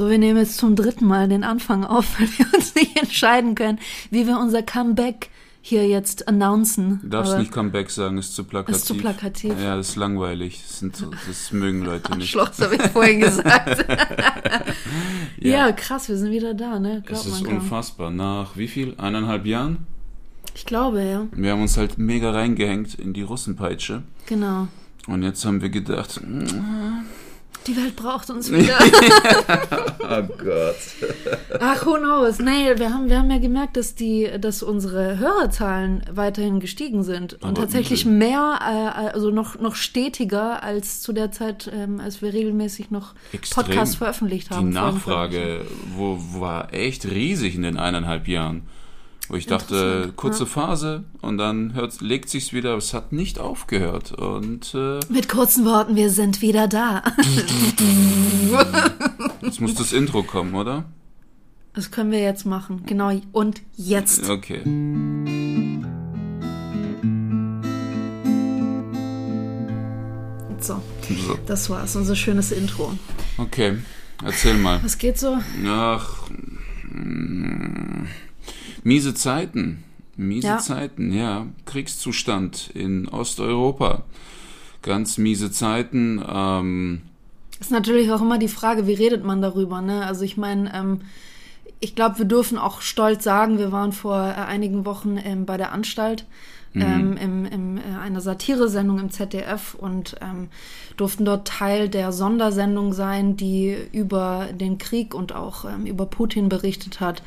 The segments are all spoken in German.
So, wir nehmen jetzt zum dritten Mal den Anfang auf, weil wir uns nicht entscheiden können, wie wir unser Comeback hier jetzt announcen. Du darfst nicht Comeback sagen, ist zu plakativ. Ist zu plakativ. Ja, das ist langweilig. Das, sind, das mögen Leute nicht. Schloss habe ich vorhin gesagt. ja. Ja. krass, wir sind wieder da, ne? Es Glaubt ist man kaum. unfassbar. Nach wie viel? Eineinhalb Jahren? Ich glaube, ja. Wir haben uns halt mega reingehängt in die Russenpeitsche. Genau. Und jetzt haben wir gedacht, Die Welt braucht uns wieder. oh Gott. Ach, who knows? Nee, wir haben, wir haben ja gemerkt, dass die, dass unsere Hörerzahlen weiterhin gestiegen sind. Und Aber tatsächlich übel. mehr, äh, also noch, noch stetiger als zu der Zeit, ähm, als wir regelmäßig noch Extrem. Podcasts veröffentlicht Die haben. Nachfrage wo, war echt riesig in den eineinhalb Jahren. Wo ich dachte, kurze ja. Phase und dann hört, legt sich's wieder, aber es hat nicht aufgehört. Und äh, Mit kurzen Worten, wir sind wieder da. jetzt muss das Intro kommen, oder? Das können wir jetzt machen. Genau. Und jetzt. Okay. So, So, das war's. Unser schönes Intro. okay. Erzähl mal. Was geht so? Ach, mm, miese Zeiten. Miese Ja. Zeiten, ja. Kriegszustand in Osteuropa. Ganz miese Zeiten. Ähm, Ist natürlich auch immer die Frage, wie redet man darüber, ne? Also ich meine, ähm, ich glaube, wir dürfen auch stolz sagen, wir waren vor äh, einigen Wochen ähm, bei der Anstalt ähm, im, im, äh, einer Satiresendung im ZDF und ähm, durften dort Teil der Sondersendung sein, die über den Krieg und auch ähm, über Putin berichtet hat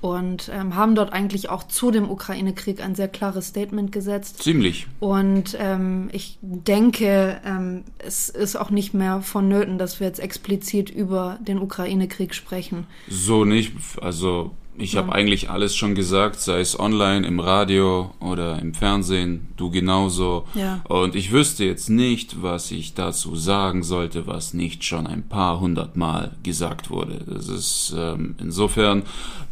und ähm, haben dort eigentlich auch zu dem Ukraine-Krieg ein sehr klares Statement gesetzt. ziemlich. Und ähm, ich denke, ähm, es ist auch nicht mehr vonnöten, dass wir jetzt explizit über den Ukraine-Krieg sprechen. So nicht. Also ich habe eigentlich alles schon gesagt, sei es online, im Radio oder im Fernsehen, du genauso. Ja. Und ich wüsste jetzt nicht, was ich dazu sagen sollte, was nicht schon ein paar hundert Mal gesagt wurde. Das ist ähm, insofern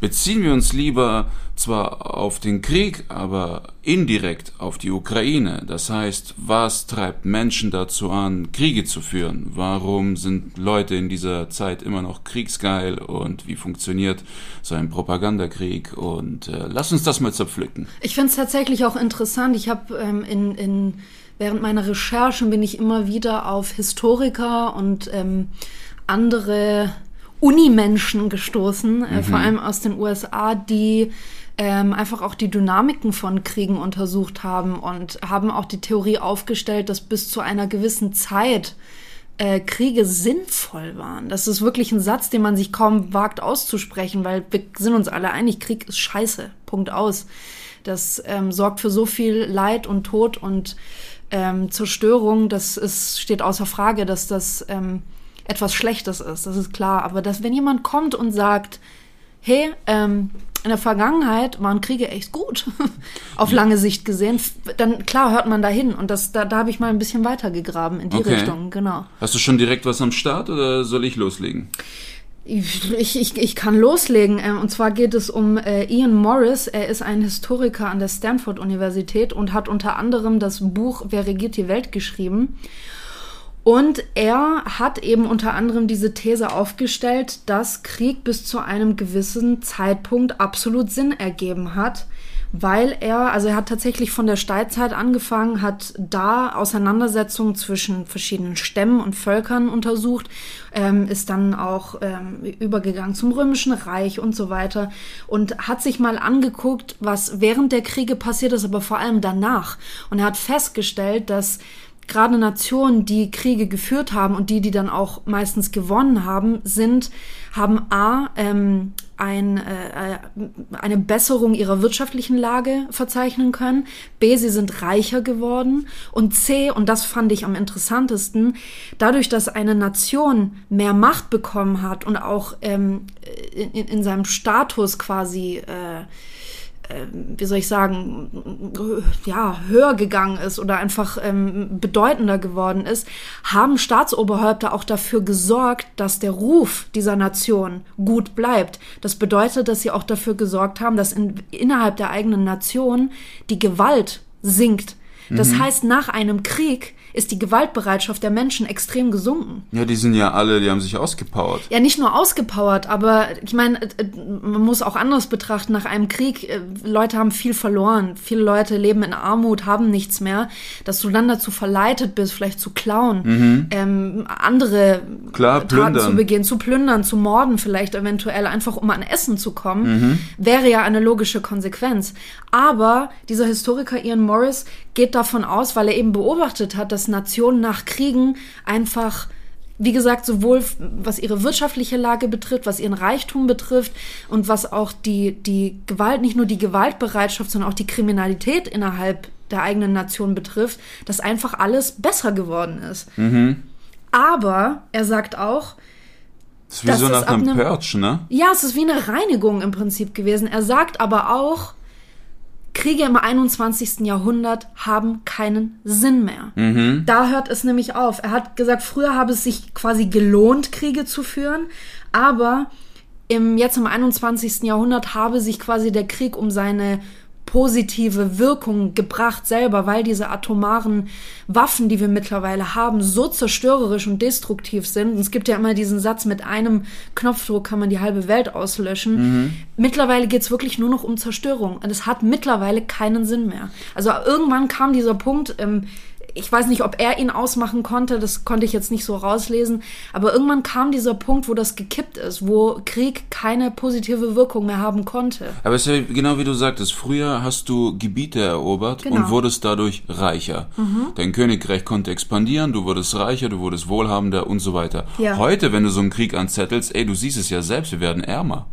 beziehen wir uns lieber zwar auf den Krieg, aber indirekt auf die Ukraine. Das heißt, was treibt Menschen dazu an, Kriege zu führen? Warum sind Leute in dieser Zeit immer noch kriegsgeil und wie funktioniert so ein Propagandakrieg? Und äh, lass uns das mal zerpflücken. Ich finde es tatsächlich auch interessant. Ich habe ähm, in, in, während meiner Recherchen bin ich immer wieder auf Historiker und ähm, andere Unimenschen gestoßen, äh, vor allem aus den USA, die ähm, einfach auch die Dynamiken von Kriegen untersucht haben und haben auch die Theorie aufgestellt, dass bis zu einer gewissen Zeit äh, Kriege sinnvoll waren. Das ist wirklich ein Satz, den man sich kaum wagt auszusprechen, weil wir sind uns alle einig, Krieg ist scheiße. Punkt aus. Das ähm, sorgt für so viel Leid und Tod und ähm, Zerstörung. Das ist, steht außer Frage, dass das ähm, etwas Schlechtes ist. Das ist klar. Aber dass, wenn jemand kommt und sagt, hey, ähm, in der Vergangenheit waren Kriege echt gut, auf lange Sicht gesehen, dann klar hört man dahin. Und das, da, da habe ich mal ein bisschen weiter gegraben in die Okay. Richtung, genau. Hast du schon direkt was am Start oder soll ich loslegen? Ich, ich, ich kann loslegen. ähm, Und zwar geht es um äh, Ian Morris. Er ist ein Historiker an der Stanford-Universität und hat unter anderem das Buch Wer regiert die Welt geschrieben. Und er hat eben unter anderem diese These aufgestellt, dass Krieg bis zu einem gewissen Zeitpunkt absolut Sinn ergeben hat, weil er, also er hat tatsächlich von der Steinzeit angefangen, hat da Auseinandersetzungen zwischen verschiedenen Stämmen und Völkern untersucht, ähm, ist dann auch ähm, übergegangen zum Römischen Reich und so weiter und hat sich mal angeguckt, was während der Kriege passiert ist, aber vor allem danach. Und er hat festgestellt, dass gerade Nationen, die Kriege geführt haben und die, die dann auch meistens gewonnen haben, sind, haben A, ähm, ein, äh, eine Besserung ihrer wirtschaftlichen Lage verzeichnen können, B, sie sind reicher geworden. Und C, und das fand ich am interessantesten, dadurch, dass eine Nation mehr Macht bekommen hat und auch ähm, in, in seinem Status quasi äh, wie soll ich sagen, ja, höher gegangen ist oder einfach ähm, bedeutender geworden ist, haben Staatsoberhäupter auch dafür gesorgt, dass der Ruf dieser Nation gut bleibt. Das bedeutet, dass sie auch dafür gesorgt haben, dass in, innerhalb der eigenen Nation die Gewalt sinkt. Das heißt, nach einem Krieg ist die Gewaltbereitschaft der Menschen extrem gesunken. Ja, die sind ja alle, die haben sich ausgepowert. Ja, nicht nur ausgepowert, aber ich meine, äh, man muss auch anders betrachten. Nach einem Krieg, äh, Leute haben viel verloren. Viele Leute leben in Armut, haben nichts mehr. Dass du dann dazu verleitet bist, vielleicht zu klauen, mhm. ähm, andere Klar, Taten plündern. zu begehen, zu plündern, zu morden vielleicht eventuell, einfach um an Essen zu kommen, mhm. wäre ja eine logische Konsequenz. Aber dieser Historiker Ian Morris geht davon aus, weil er eben beobachtet hat, dass Nationen nach Kriegen einfach wie gesagt, sowohl was ihre wirtschaftliche Lage betrifft, was ihren Reichtum betrifft und was auch die, die Gewalt, nicht nur die Gewaltbereitschaft, sondern auch die Kriminalität innerhalb der eigenen Nation betrifft, dass einfach alles besser geworden ist. Mhm. Aber er sagt auch, das ist wie so nach einem Purge, ne? Ja, es ist wie eine Reinigung im Prinzip gewesen. Er sagt aber auch, Kriege im 21. Jahrhundert haben keinen Sinn mehr. Mhm. Da hört es nämlich auf. Er hat gesagt, früher habe es sich quasi gelohnt, Kriege zu führen, aber im, jetzt im 21. Jahrhundert habe sich quasi der Krieg um seine positive Wirkung gebracht selber, weil diese atomaren Waffen, die wir mittlerweile haben, so zerstörerisch und destruktiv sind. Und es gibt ja immer diesen Satz, mit einem Knopfdruck kann man die halbe Welt auslöschen. Mhm. Mittlerweile geht's wirklich nur noch um Zerstörung. Und es hat mittlerweile keinen Sinn mehr. Also irgendwann kam dieser Punkt, ähm, ich weiß nicht, ob er ihn ausmachen konnte, das konnte ich jetzt nicht so rauslesen, aber irgendwann kam dieser Punkt, wo das gekippt ist, wo Krieg keine positive Wirkung mehr haben konnte. Aber es ist ja genau wie du sagtest, früher hast du Gebiete erobert genau. und wurdest dadurch reicher. Mhm. Dein Königreich konnte expandieren, du wurdest reicher, du wurdest wohlhabender und so weiter. Ja. Heute, wenn du so einen Krieg anzettelst, ey, du siehst es ja selbst, wir werden ärmer.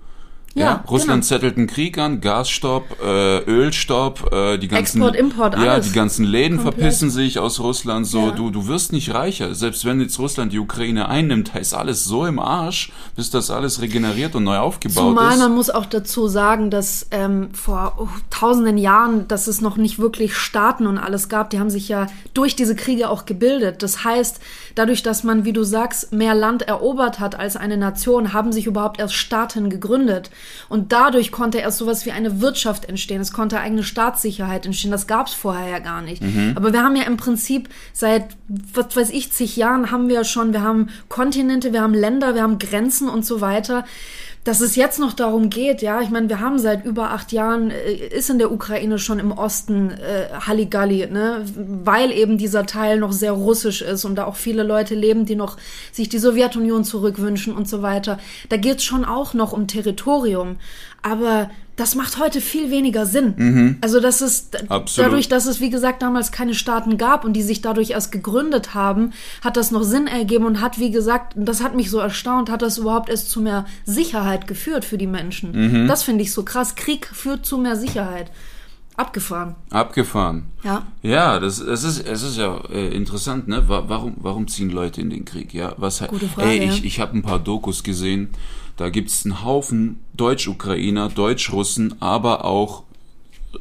Ja, ja, Russland genau. zettelt einen Krieg an, Gasstopp, äh, Ölstopp, äh, die ganzen Export, Import, alles. Ja, die ganzen Läden Komplett. verpissen sich aus Russland. So, ja. du du wirst nicht reicher. Selbst wenn jetzt Russland die Ukraine einnimmt, ist alles so im Arsch, bis das alles regeneriert und neu aufgebaut Zumal ist. Zumal man muss auch dazu sagen, dass ähm, vor oh, tausenden Jahren, dass es noch nicht wirklich Staaten und alles gab. Die haben sich ja durch diese Kriege auch gebildet. Das heißt, dadurch, dass man, wie du sagst, mehr Land erobert hat als eine Nation, haben sich überhaupt erst Staaten gegründet. Und dadurch konnte erst sowas wie eine Wirtschaft entstehen. Es konnte eigene Staatssicherheit entstehen. Das gab es vorher ja gar nicht. Mhm. Aber wir haben ja im Prinzip seit, was weiß ich, zig Jahren haben wir schon, wir haben Kontinente, wir haben Länder, wir haben Grenzen und so weiter dass es jetzt noch darum geht, ja, ich meine, wir haben seit über acht Jahren, äh, ist in der Ukraine schon im Osten äh, Halligalli, ne, weil eben dieser Teil noch sehr russisch ist und da auch viele Leute leben, die noch sich die Sowjetunion zurückwünschen und so weiter. Da geht es schon auch noch um Territorium, aber das macht heute viel weniger Sinn. Mhm. Also das ist Absolut. dadurch, dass es wie gesagt damals keine Staaten gab und die sich dadurch erst gegründet haben, hat das noch Sinn ergeben und hat wie gesagt, das hat mich so erstaunt, hat das überhaupt erst zu mehr Sicherheit geführt für die Menschen. Mhm. Das finde ich so krass. Krieg führt zu mehr Sicherheit. Abgefahren. Abgefahren. Ja. Ja, das, das ist, es ist ja äh, interessant, ne? Warum, warum ziehen Leute in den Krieg? Ja, was Gute Frage, Ey, ich, ich habe ein paar Dokus gesehen da gibt's einen Haufen Deutsch-Ukrainer, Deutsch-Russen, aber auch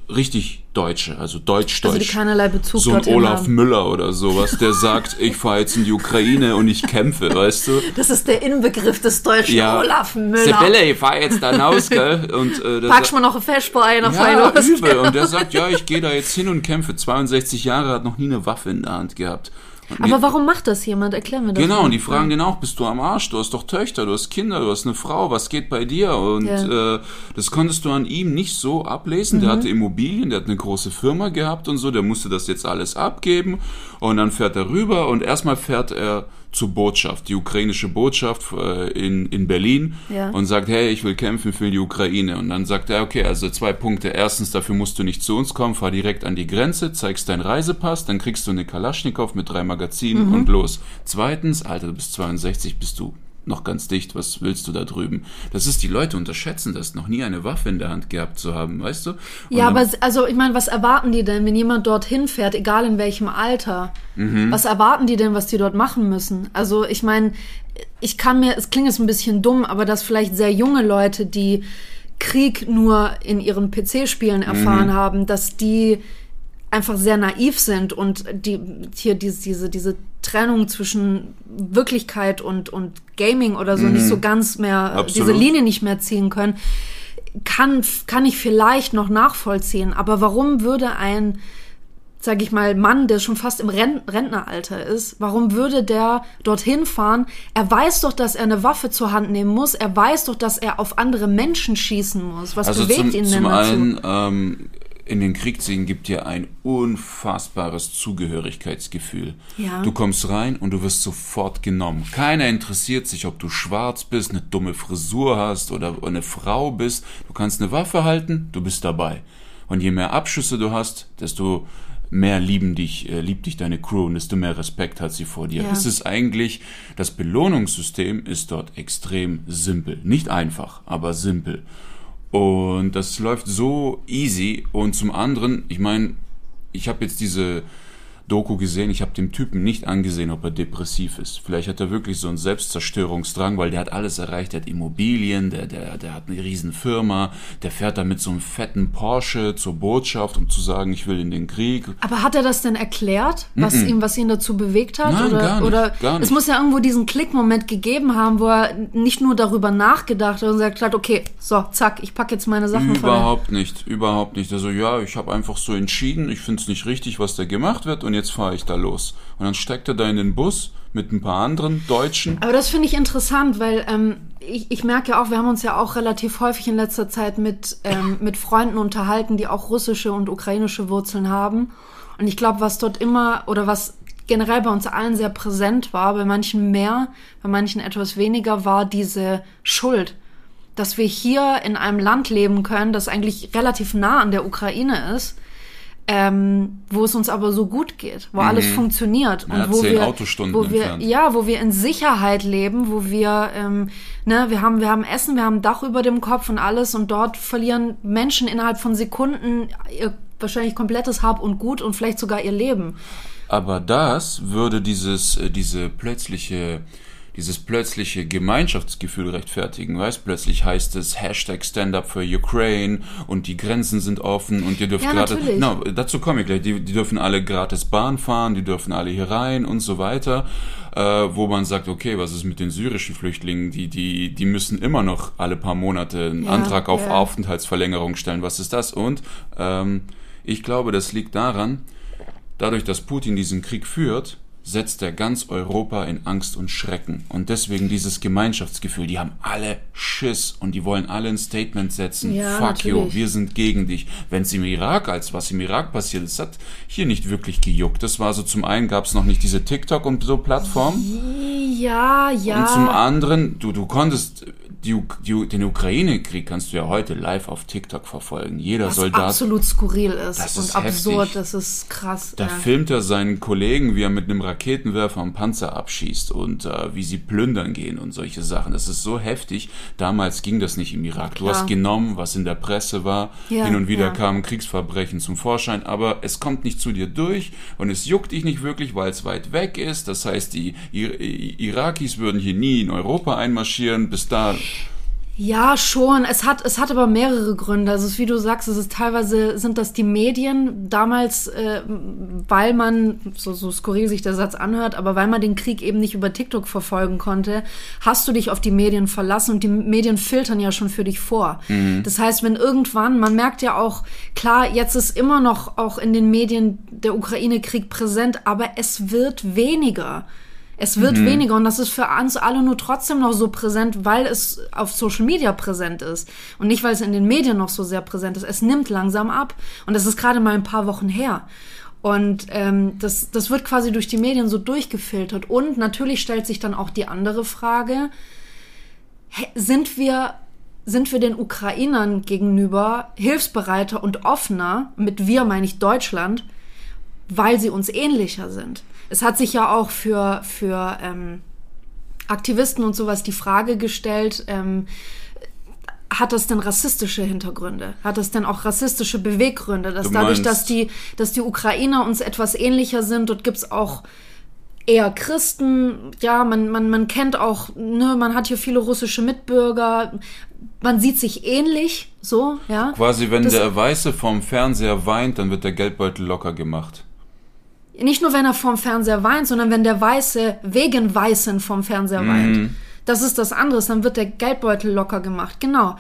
richtig Deutsche, also Deutsch-Deutsch. Also die keinerlei Bezug So ein Olaf haben. Müller oder sowas, der sagt, ich fahre jetzt in die Ukraine und ich kämpfe, weißt du? Das ist der Inbegriff des deutschen ja, Olaf Müller. Sibylle, ich fahr jetzt da raus, gell? Und, äh, Packst mal noch ein Feschbrei nach ja, übel. Und der sagt, ja, ich gehe da jetzt hin und kämpfe. 62 Jahre, hat noch nie eine Waffe in der Hand gehabt. Aber warum macht das jemand? Erklär mir das. Genau, mal. und die fragen den auch, bist du am Arsch? Du hast doch Töchter, du hast Kinder, du hast eine Frau, was geht bei dir? Und ja. äh, das konntest du an ihm nicht so ablesen. Mhm. Der hatte Immobilien, der hat eine große Firma gehabt und so, der musste das jetzt alles abgeben. Und dann fährt er rüber und erstmal fährt er zur Botschaft, die ukrainische Botschaft äh, in, in Berlin ja. und sagt, hey, ich will kämpfen für die Ukraine. Und dann sagt er, okay, also zwei Punkte. Erstens, dafür musst du nicht zu uns kommen, fahr direkt an die Grenze, zeigst deinen Reisepass, dann kriegst du eine Kalaschnikow mit drei Magazinen mhm. und los. Zweitens, Alter, du bist 62, bist du noch ganz dicht, was willst du da drüben? Das ist, die Leute unterschätzen das, noch nie eine Waffe in der Hand gehabt zu haben, weißt du? Und ja, aber also ich meine, was erwarten die denn, wenn jemand dorthin fährt, egal in welchem Alter? Mhm. Was erwarten die denn, was die dort machen müssen? Also ich meine, ich kann mir, es klingt jetzt ein bisschen dumm, aber dass vielleicht sehr junge Leute, die Krieg nur in ihren PC-Spielen erfahren mhm. haben, dass die einfach sehr naiv sind und die hier diese diese diese Trennung zwischen Wirklichkeit und und Gaming oder so mhm. nicht so ganz mehr Absolut. diese Linie nicht mehr ziehen können, kann kann ich vielleicht noch nachvollziehen. Aber warum würde ein sag ich mal, Mann, der schon fast im Rentneralter ist, warum würde der dorthin fahren? Er weiß doch, dass er eine Waffe zur Hand nehmen muss. Er weiß doch, dass er auf andere Menschen schießen muss. Was also bewegt zum, ihn denn zum dazu? einen, ähm, in den Krieg ziehen gibt dir ein unfassbares Zugehörigkeitsgefühl. Ja. Du kommst rein und du wirst sofort genommen. Keiner interessiert sich, ob du schwarz bist, eine dumme Frisur hast oder eine Frau bist. Du kannst eine Waffe halten, du bist dabei. Und je mehr Abschüsse du hast, desto mehr lieben dich, äh, liebt dich deine Crew und desto mehr Respekt hat sie vor dir. Ja. Es ist eigentlich, das Belohnungssystem ist dort extrem simpel. Nicht einfach, aber simpel. Und das läuft so easy. Und zum anderen, ich meine, ich habe jetzt diese Doku gesehen, ich habe dem Typen nicht angesehen, ob er depressiv ist. Vielleicht hat er wirklich so einen Selbstzerstörungsdrang, weil der hat alles erreicht, der hat Immobilien, der, der, der hat eine riesen Firma, der fährt da mit so einem fetten Porsche zur Botschaft, um zu sagen, ich will in den Krieg. Aber hat er das denn erklärt, was ihm, was ihn dazu bewegt hat? Nein, oder, gar nicht, oder gar nicht. es muss ja irgendwo diesen Klickmoment gegeben haben, wo er nicht nur darüber nachgedacht hat und gesagt hat, okay, so, zack, ich packe jetzt meine Sachen Überhaupt nicht, überhaupt nicht. Also ja, ich habe einfach so entschieden, ich finde es nicht richtig, was da gemacht wird und jetzt fahre ich da los. Und dann steckt er da in den Bus mit ein paar anderen Deutschen. Aber das finde ich interessant, weil ähm, ich, ich merke ja auch, wir haben uns ja auch relativ häufig in letzter Zeit mit, ähm, mit Freunden unterhalten, die auch russische und ukrainische Wurzeln haben. Und ich glaube, was dort immer oder was generell bei uns allen sehr präsent war, bei manchen mehr, bei manchen etwas weniger, war diese Schuld. Dass wir hier in einem Land leben können, das eigentlich relativ nah an der Ukraine ist, ähm, wo es uns aber so gut geht, wo alles funktioniert Ja, und wo zehn wir, Autostunden wo wir, entfernt. ja, wo wir in Sicherheit leben, wo wir, ähm, ne, wir haben, wir haben Essen, wir haben Dach über dem Kopf und alles und dort verlieren Menschen innerhalb von Sekunden ihr wahrscheinlich komplettes Hab und Gut und vielleicht sogar ihr Leben. Aber das würde dieses, äh, diese plötzliche, dieses plötzliche Gemeinschaftsgefühl rechtfertigen. Weißt, plötzlich heißt es Hashtag Stand Up for Ukraine und die Grenzen sind offen und ihr dürft Ja, gerade, natürlich. no, dazu komme ich gleich, die, die dürfen alle gratis Bahn fahren, die dürfen alle hier rein und so weiter, äh, wo man sagt, okay, was ist mit den syrischen Flüchtlingen, die, die, die müssen immer noch alle paar Monate einen Ja, Antrag auf ja. Aufenthaltsverlängerung stellen, was ist das? Und ähm, ich glaube, das liegt daran, Dadurch, dass Putin diesen Krieg führt, setzt er ganz Europa in Angst und Schrecken. Und deswegen dieses Gemeinschaftsgefühl, die haben alle Schiss und die wollen alle ein Statement setzen. Ja, Fuck you, natürlich. wir sind gegen dich. Wenn es im Irak, als was im Irak passiert ist, hat hier nicht wirklich gejuckt. Das war so, zum einen gab es noch nicht diese TikTok und so Plattform. Ja, ja. Und zum anderen, du, du konntest, die, die, den Ukraine-Krieg kannst du ja heute live auf TikTok verfolgen. Jeder was Soldat absolut skurril ist Das und ist absurd, heftig. das ist krass. Da ja. filmt er seinen Kollegen, wie er mit einem Raketenwerfer einen Panzer abschießt und äh, wie sie plündern gehen und solche Sachen. Das ist so heftig. Damals ging das nicht im Irak. Du Klar. hast genommen, was in der Presse war. Ja, Hin und wieder ja. kamen Kriegsverbrechen zum Vorschein, aber es kommt nicht zu dir durch und es juckt dich nicht wirklich, weil es weit weg ist. Das heißt, die Ir Irakis würden hier nie in Europa einmarschieren. Bis da Ja, schon. Es hat, es hat aber mehrere Gründe. Also es ist, wie du sagst, es ist teilweise sind das die Medien damals, äh, weil man so, so skurril sich der Satz anhört, aber weil man den Krieg eben nicht über TikTok verfolgen konnte, hast du dich auf die Medien verlassen und die Medien filtern ja schon für dich vor. Das heißt, wenn irgendwann, man merkt ja auch, klar, jetzt ist immer noch auch in den Medien der Ukraine-Krieg präsent, aber es wird weniger. Es wird weniger und das ist für uns alle nur trotzdem noch so präsent, weil es auf Social Media präsent ist und nicht, weil es in den Medien noch so sehr präsent ist. Es nimmt langsam ab und das ist gerade mal ein paar Wochen her. Und ähm, das, das wird quasi durch die Medien so durchgefiltert. Und natürlich stellt sich dann auch die andere Frage, sind wir, sind wir den Ukrainern gegenüber hilfsbereiter und offener, mit wir meine ich Deutschland, weil sie uns ähnlicher sind. Es hat sich ja auch für, für ähm, Aktivisten und sowas die Frage gestellt, ähm, hat das denn rassistische Hintergründe? Hat das denn auch rassistische Beweggründe? Dass Du dadurch, dass die, dass die Ukrainer uns etwas ähnlicher sind, dort gibt's auch eher Christen, ja, man, man, man kennt auch, ne, man hat hier viele russische Mitbürger, man sieht sich ähnlich, so, ja. quasi, wenn Das- der Weiße vom Fernseher weint, dann wird der Geldbeutel locker gemacht. Nicht nur, wenn er vorm Fernseher weint, sondern wenn der Weiße wegen Weißen vom Fernseher weint. Das ist das anderes, dann wird der Geldbeutel locker gemacht. Genau.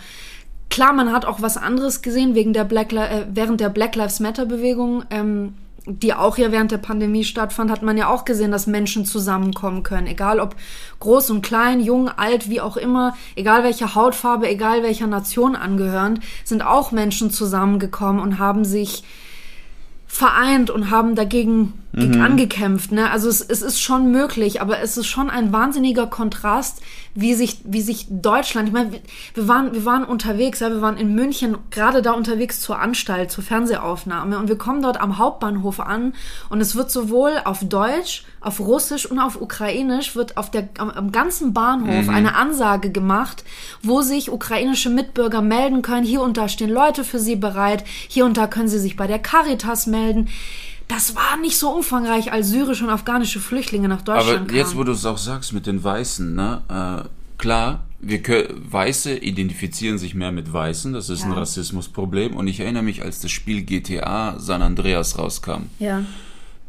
Klar, man hat auch was anderes gesehen wegen der Black äh, während der Black Lives Matter Bewegung. Ähm, die auch ja während der Pandemie stattfand, hat man ja auch gesehen, dass Menschen zusammenkommen können. Egal ob groß und klein, jung, alt, wie auch immer, egal welcher Hautfarbe, egal welcher Nation angehörend, sind auch Menschen zusammengekommen und haben sich vereint und haben dagegen mhm. angekämpft. Ne? Also es, es ist schon möglich, aber es ist schon ein wahnsinniger Kontrast, wie sich, wie sich Deutschland, ich meine, wir, wir, waren, wir waren unterwegs, ja, wir waren in München gerade da unterwegs zur Anstalt, zur Fernsehaufnahme und wir kommen dort am Hauptbahnhof an und es wird sowohl auf Deutsch, auf Russisch und auf Ukrainisch wird auf der, am, am ganzen Bahnhof mhm. eine Ansage gemacht, wo sich ukrainische Mitbürger melden können. Hier und da stehen Leute für sie bereit. Hier und da können sie sich bei der Caritas melden das war nicht so umfangreich, als syrische und afghanische Flüchtlinge nach Deutschland Aber jetzt, wo du es auch sagst mit den Weißen, ne? Äh, klar, wir Weiße identifizieren sich mehr mit Weißen, das ist ja. ein Rassismusproblem. Und ich erinnere mich, als das Spiel GTA San Andreas rauskam. Ja.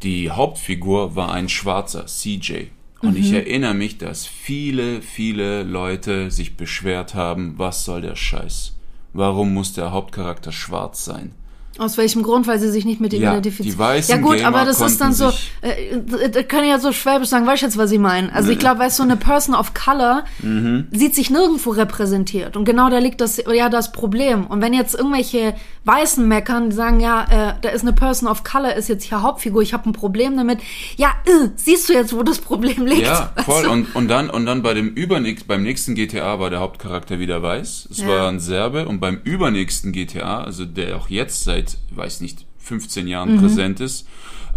Die Hauptfigur war ein Schwarzer, CJ. Und mhm. ich erinnere mich, dass viele, viele Leute sich beschwert haben, was soll der Scheiß? Warum muss der Hauptcharakter schwarz sein? Aus welchem Grund? Weil sie sich nicht mit ihm ja, identifizieren. Die weißen ja gut, Gamer aber das ist dann so, äh, kann ich ja so schwäbisch sagen, weißt du jetzt, was ich meine? Also ich glaube, weißt du, so eine Person of Color mhm. sieht sich nirgendwo repräsentiert. Und genau da liegt das, ja, das Problem. Und wenn jetzt irgendwelche Weißen meckern, die sagen, ja, äh, da ist eine Person of Color, ist jetzt hier Hauptfigur, ich habe ein Problem damit. Ja, äh, siehst du jetzt, wo das Problem liegt? Ja, voll. Und, und dann, und dann bei dem übernächsten, beim nächsten GTA war der Hauptcharakter wieder weiß. Es ja. war ein Serbe. Und beim übernächsten GTA, also der auch jetzt seit, weiß nicht, 15 Jahren mhm. präsent ist,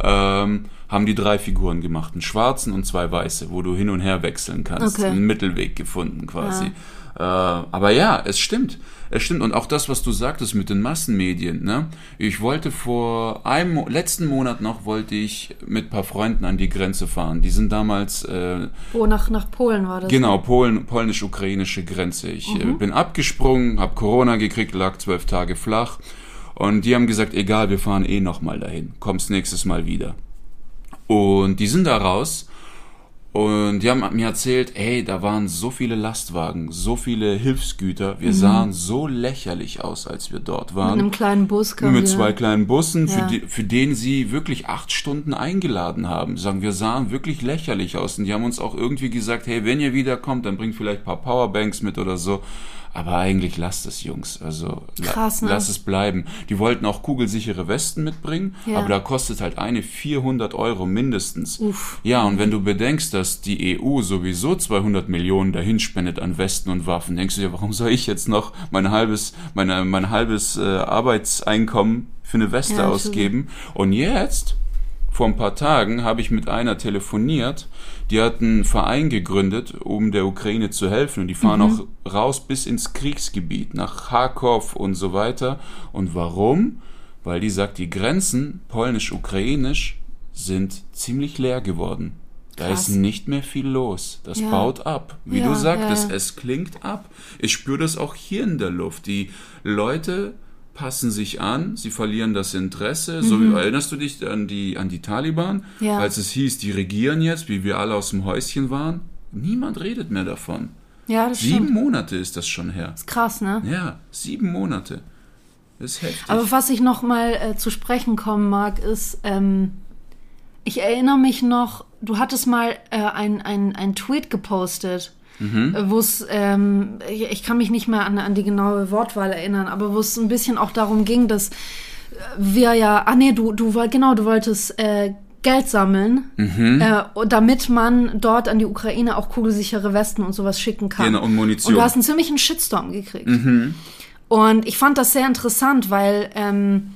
ähm, haben die drei Figuren gemacht. Einen schwarzen und zwei weiße, wo du hin und her wechseln kannst. Okay. Einen Mittelweg gefunden quasi. Ja. Äh, aber ja, es stimmt. Es stimmt. Und auch das, was du sagtest mit den Massenmedien, ne? Ich wollte vor einem, letzten Monat noch, wollte ich mit paar Freunden an die Grenze fahren. Die sind damals, äh, Wo, nach, nach Polen war das? Genau, Polen, polnisch-ukrainische Grenze. Ich äh, mhm. bin abgesprungen, hab Corona gekriegt, lag zwölf Tage flach. Und die haben gesagt, egal, wir fahren eh nochmal dahin. Kommst nächstes Mal wieder. Und die sind da raus und die haben mir erzählt, hey, da waren so viele Lastwagen, so viele Hilfsgüter. Wir mhm. sahen so lächerlich aus, als wir dort waren. Mit einem kleinen Bus. Mit wir. zwei kleinen Bussen, ja. für, die, für den sie wirklich acht Stunden eingeladen haben. Sagen, wir sahen wirklich lächerlich aus. Und die haben uns auch irgendwie gesagt, hey, wenn ihr wiederkommt, dann bringt vielleicht ein paar Powerbanks mit oder so. Aber eigentlich lasst es, Jungs. Also Krass, ne? lass es bleiben. Die wollten auch kugelsichere Westen mitbringen, ja. aber da kostet halt eine 400 Euro mindestens. Uff. Ja, und wenn du bedenkst, dass die EU sowieso 200 Millionen dahin spendet an Westen und Waffen, denkst du dir, warum soll ich jetzt noch mein halbes, meine, mein halbes äh, Arbeitseinkommen für eine Weste ja, ausgeben? Und jetzt vor ein paar Tagen habe ich mit einer telefoniert, die hat einen Verein gegründet, um der Ukraine zu helfen. Und die fahren mhm. auch raus bis ins Kriegsgebiet, nach Kharkov und so weiter. Und warum? Weil die sagt, die Grenzen polnisch-ukrainisch sind ziemlich leer geworden. Da Krass. ist nicht mehr viel los. Das ja. baut ab. Wie ja, du sagtest, ja, es klingt ab. Ich spüre das auch hier in der Luft. Die Leute passen sich an, sie verlieren das Interesse. Mhm. So erinnerst du dich an die, an die Taliban, ja. als es hieß, die regieren jetzt, wie wir alle aus dem Häuschen waren? Niemand redet mehr davon. Ja, das sieben stimmt. Monate ist das schon her. Das ist krass, ne? Ja, sieben Monate. Das ist heftig. Aber was ich noch mal äh, zu sprechen kommen mag, ist, ähm, ich erinnere mich noch, du hattest mal äh, ein, ein, ein Tweet gepostet mhm. wo es, ähm, ich kann mich nicht mehr an, an die genaue Wortwahl erinnern, aber wo es ein bisschen auch darum ging, dass wir ja, ah nee, du, du genau, du wolltest äh, Geld sammeln, mhm. äh, damit man dort an die Ukraine auch kugelsichere Westen und sowas schicken kann. Genau, und Munition. Und du hast einen ziemlichen Shitstorm gekriegt. Mhm. Und ich fand das sehr interessant, weil ähm,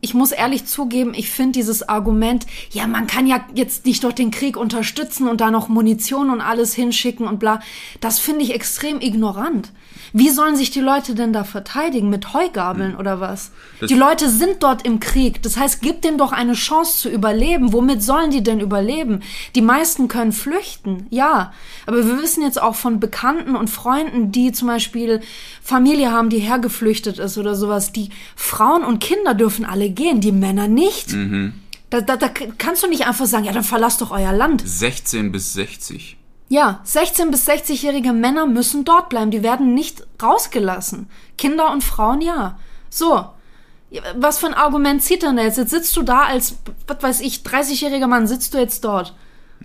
ich muss ehrlich zugeben, ich finde dieses Argument, ja, man kann ja jetzt nicht doch den Krieg unterstützen und da noch Munition und alles hinschicken und bla, das finde ich extrem ignorant. Wie sollen sich die Leute denn da verteidigen? Mit Heugabeln hm. oder was? Das die Leute sind dort im Krieg. Das heißt, gib denen doch eine Chance zu überleben. Womit sollen die denn überleben? Die meisten können flüchten, ja. Aber wir wissen jetzt auch von Bekannten und Freunden, die zum Beispiel Familie haben, die hergeflüchtet ist oder sowas. Die Frauen und Kinder dürfen alle gehen, die Männer nicht. Mhm. Da, da, da kannst du nicht einfach sagen, ja, dann verlass doch euer Land. 16 bis 60. Ja, 16 bis 60-jährige Männer müssen dort bleiben. Die werden nicht rausgelassen. Kinder und Frauen ja. So. Was für ein Argument zieht denn jetzt? Jetzt sitzt du da als, was weiß ich, 30-jähriger Mann, sitzt du jetzt dort.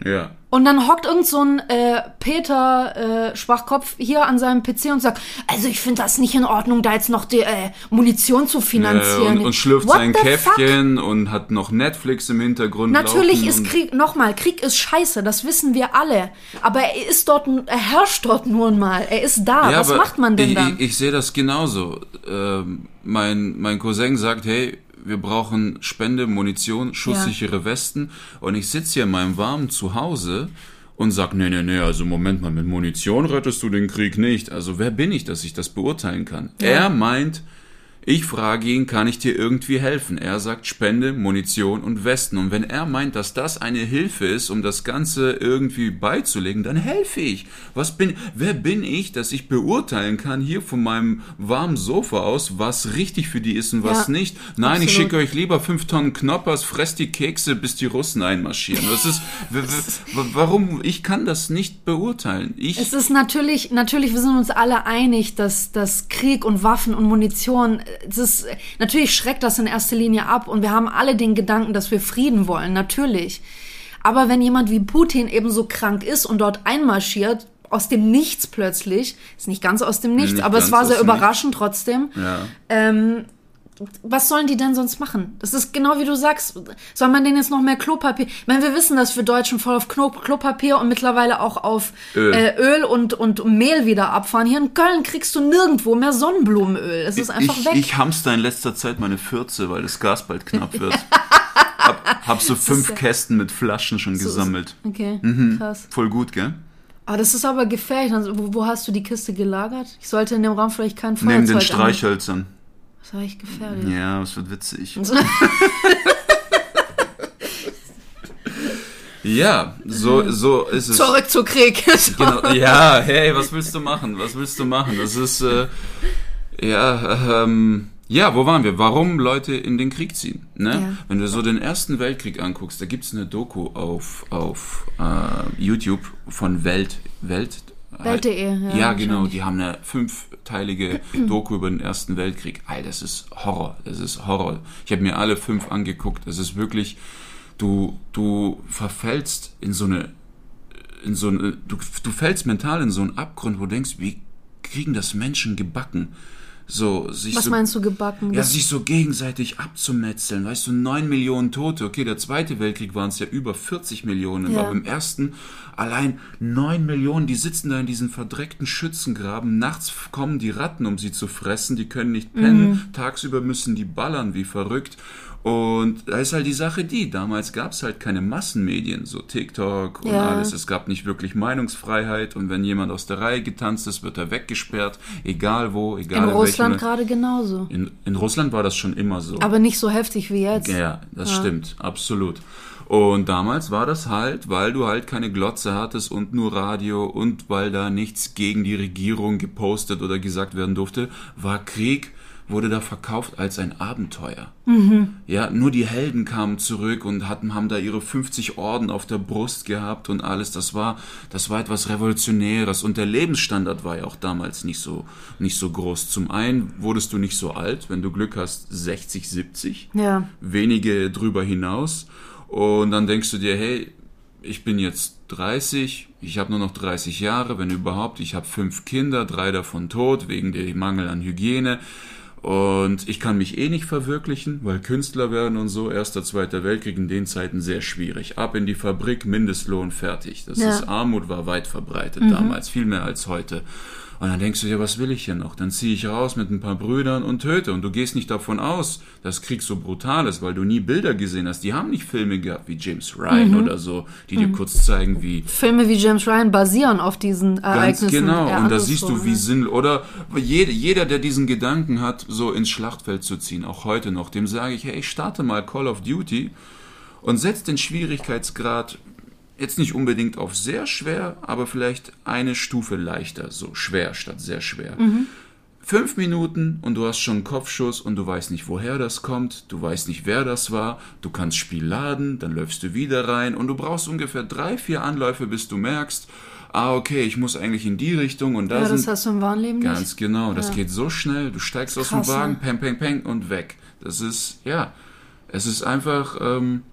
Ja. Und dann hockt irgend so ein äh, Peter äh, Schwachkopf hier an seinem PC und sagt, also ich finde das nicht in Ordnung, da jetzt noch die äh, Munition zu finanzieren. Und, und schlürft What sein Käffchen und hat noch Netflix im Hintergrund Natürlich ist Krieg, nochmal, Krieg ist scheiße, das wissen wir alle. Aber er ist dort, er herrscht dort nun mal, er ist da. Was aber macht man denn ich, dann? Ich, ich sehe das genauso. Ähm, mein, mein Cousin sagt, hey, wir brauchen Spende, Munition, schusssichere Westen. Und ich sitze hier in meinem warmen Zuhause und sag, nee, nee, nee, also Moment mal, mit Munition rettest du den Krieg nicht. Also wer bin ich, dass ich das beurteilen kann? Er meint, ich frage ihn, kann ich dir irgendwie helfen? Er sagt Spende, Munition und Westen. Und wenn er meint, dass das eine Hilfe ist, um das Ganze irgendwie beizulegen, dann helfe ich. Was bin, wer bin ich, dass ich beurteilen kann hier von meinem warmen Sofa aus, was richtig für die ist und was Ja, nicht? Nein, ich absolut. schicke euch lieber fünf Tonnen Knoppers, fresst die Kekse, bis die Russen einmarschieren. Das ist, warum? Ich kann das nicht beurteilen. Ich, Es ist natürlich, natürlich, wir sind uns alle einig, dass, dass Krieg und Waffen und Munition, es ist, natürlich schreckt das in erster Linie ab und wir haben alle den Gedanken, dass wir Frieden wollen, natürlich. Aber wenn jemand wie Putin eben so krank ist und dort einmarschiert, aus dem Nichts plötzlich, ist nicht ganz aus dem Nichts, Nicht aber es war sehr überraschend trotzdem. ja. Ähm, was sollen die denn sonst machen? Das ist genau wie du sagst. Soll man denen jetzt noch mehr Klopapier? Ich meine, wir wissen, dass wir Deutschen voll auf Klo Klopapier und mittlerweile auch auf Öl. Äh, Öl und, und Mehl wieder abfahren. Hier in Köln kriegst du nirgendwo mehr Sonnenblumenöl. Es ist einfach ich, weg. Ich hamster in letzter Zeit meine Fürze, weil das Gas bald knapp wird. hab, hab so fünf ja- Kästen mit Flaschen schon gesammelt. okay, krass. Voll gut, gell? Aber das ist aber gefährlich. Also, wo, wo hast du die Kiste gelagert? Ich sollte in dem Raum vielleicht kein Feuerzeug Neben den an- Streichhölzern. Das echt gefährlich. Ja, das wird witzig. Ja, so, so ist es. Zurück zu Krieg. Genau, ja, hey, was willst du machen? Was willst du machen? Das ist, äh, ja, ähm, ja, wo waren wir? Warum Leute in den Krieg ziehen? Ne? Ja. Wenn du so den Ersten Weltkrieg anguckst, da gibt's eine Doku auf, auf äh, YouTube von Welt, Welt, Welt.de, ja, Ja, genau, die haben eine fünfteilige Doku über den Ersten Weltkrieg. Alter, das ist Horror, das ist Horror. Ich habe mir alle fünf angeguckt. Das ist wirklich, du, du verfällst in so eine, in so eine, du, du fällst mental in so einen Abgrund, wo du denkst, wie kriegen das Menschen gebacken? So, sich Was so, meinst du gebacken? ja, sich so gegenseitig abzumetzeln. Weißt du, neun Millionen Tote. Okay, der Zweite Weltkrieg waren es ja über 40 Millionen. Ja. Aber im Ersten allein neun Millionen. Die sitzen da in diesen verdreckten Schützengraben. Nachts kommen die Ratten, um sie zu fressen. Die können nicht pennen. Mhm. Tagsüber müssen die ballern wie verrückt. Und da ist halt die Sache die, damals gab es halt keine Massenmedien, so TikTok und Ja. alles. Es gab nicht wirklich Meinungsfreiheit und wenn jemand aus der Reihe getanzt ist, wird er weggesperrt, egal wo, egal in in Russland gerade genauso. in, in Russland war das schon immer so. Aber nicht so heftig wie jetzt. ja, das stimmt, absolut. Und damals war das halt, weil du halt keine Glotze hattest und nur Radio und weil da nichts gegen die Regierung gepostet oder gesagt werden durfte, war Krieg, wurde da verkauft als ein Abenteuer. Ja, nur die Helden kamen zurück und hatten, haben da ihre 50 Orden auf der Brust gehabt und alles. Das war, das war etwas Revolutionäres. Und der Lebensstandard war ja auch damals nicht so, nicht so groß. Zum einen wurdest du nicht so alt, wenn du Glück hast, 60, 70 Ja. wenige drüber hinaus. Und dann denkst du dir, hey, ich bin jetzt 30, ich habe nur noch 30 Jahre, wenn überhaupt. Ich habe fünf Kinder, drei davon tot wegen dem Mangel an Hygiene. Und ich kann mich eh nicht verwirklichen, weil Künstler werden und so, erster, zweiter Weltkrieg in den Zeiten sehr schwierig. Ab in die Fabrik, Mindestlohn, fertig. Das Ja. ist Armut war weit verbreitet damals, viel mehr als heute. Und dann denkst du dir, was will ich hier noch? Dann ziehe ich raus mit ein paar Brüdern und töte. Und du gehst nicht davon aus, dass Krieg so brutal ist, weil du nie Bilder gesehen hast. Die haben nicht Filme gehabt wie James Ryan oder so, die dir kurz zeigen, wie Filme wie James Ryan basieren auf diesen Ganz Ereignissen. genau. eher Und da siehst du, wie ja. sinnlos. Oder jeder, jeder, der diesen Gedanken hat, so ins Schlachtfeld zu ziehen, auch heute noch, dem sage ich, hey, ich starte mal Call of Duty und setz den Schwierigkeitsgrad jetzt nicht unbedingt auf sehr schwer, aber vielleicht eine Stufe leichter, so schwer statt sehr schwer. Fünf Minuten und du hast schon einen Kopfschuss und du weißt nicht, woher das kommt, du weißt nicht, wer das war, du kannst Spiel laden, dann läufst du wieder rein und du brauchst ungefähr drei, vier Anläufe, bis du merkst, ah, okay, ich muss eigentlich in die Richtung und da ja, sind... das hast du im wahren Leben Ganz nicht. genau, das Ja. geht so schnell, du steigst aus dem Krass, Wagen, ne? peng, peng, peng und weg. Das ist, ja, es ist einfach, ähm,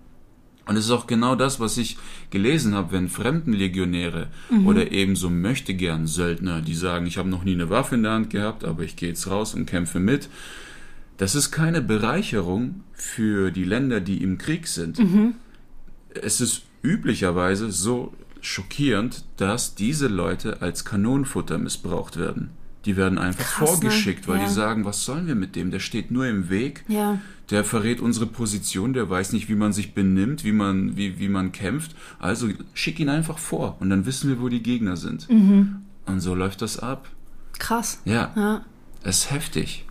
und es ist auch genau das, was ich gelesen habe, wenn Fremdenlegionäre Mhm. oder eben so möchte gern Söldner, die sagen, ich habe noch nie eine Waffe in der Hand gehabt, aber ich gehe jetzt raus und kämpfe mit. Das ist keine Bereicherung für die Länder, die im Krieg sind. Mhm. Es ist üblicherweise so schockierend, dass diese Leute als Kanonenfutter missbraucht werden. Die werden einfach Krass, ne? vorgeschickt, weil Ja. die sagen, was sollen wir mit dem? Der steht nur im Weg. Ja. Der verrät unsere Position, der weiß nicht, wie man sich benimmt, wie man, wie, wie man kämpft. Also schick ihn einfach vor und dann wissen wir, wo die Gegner sind. Und so läuft das ab. Krass. Ja, Ja. es ist heftig.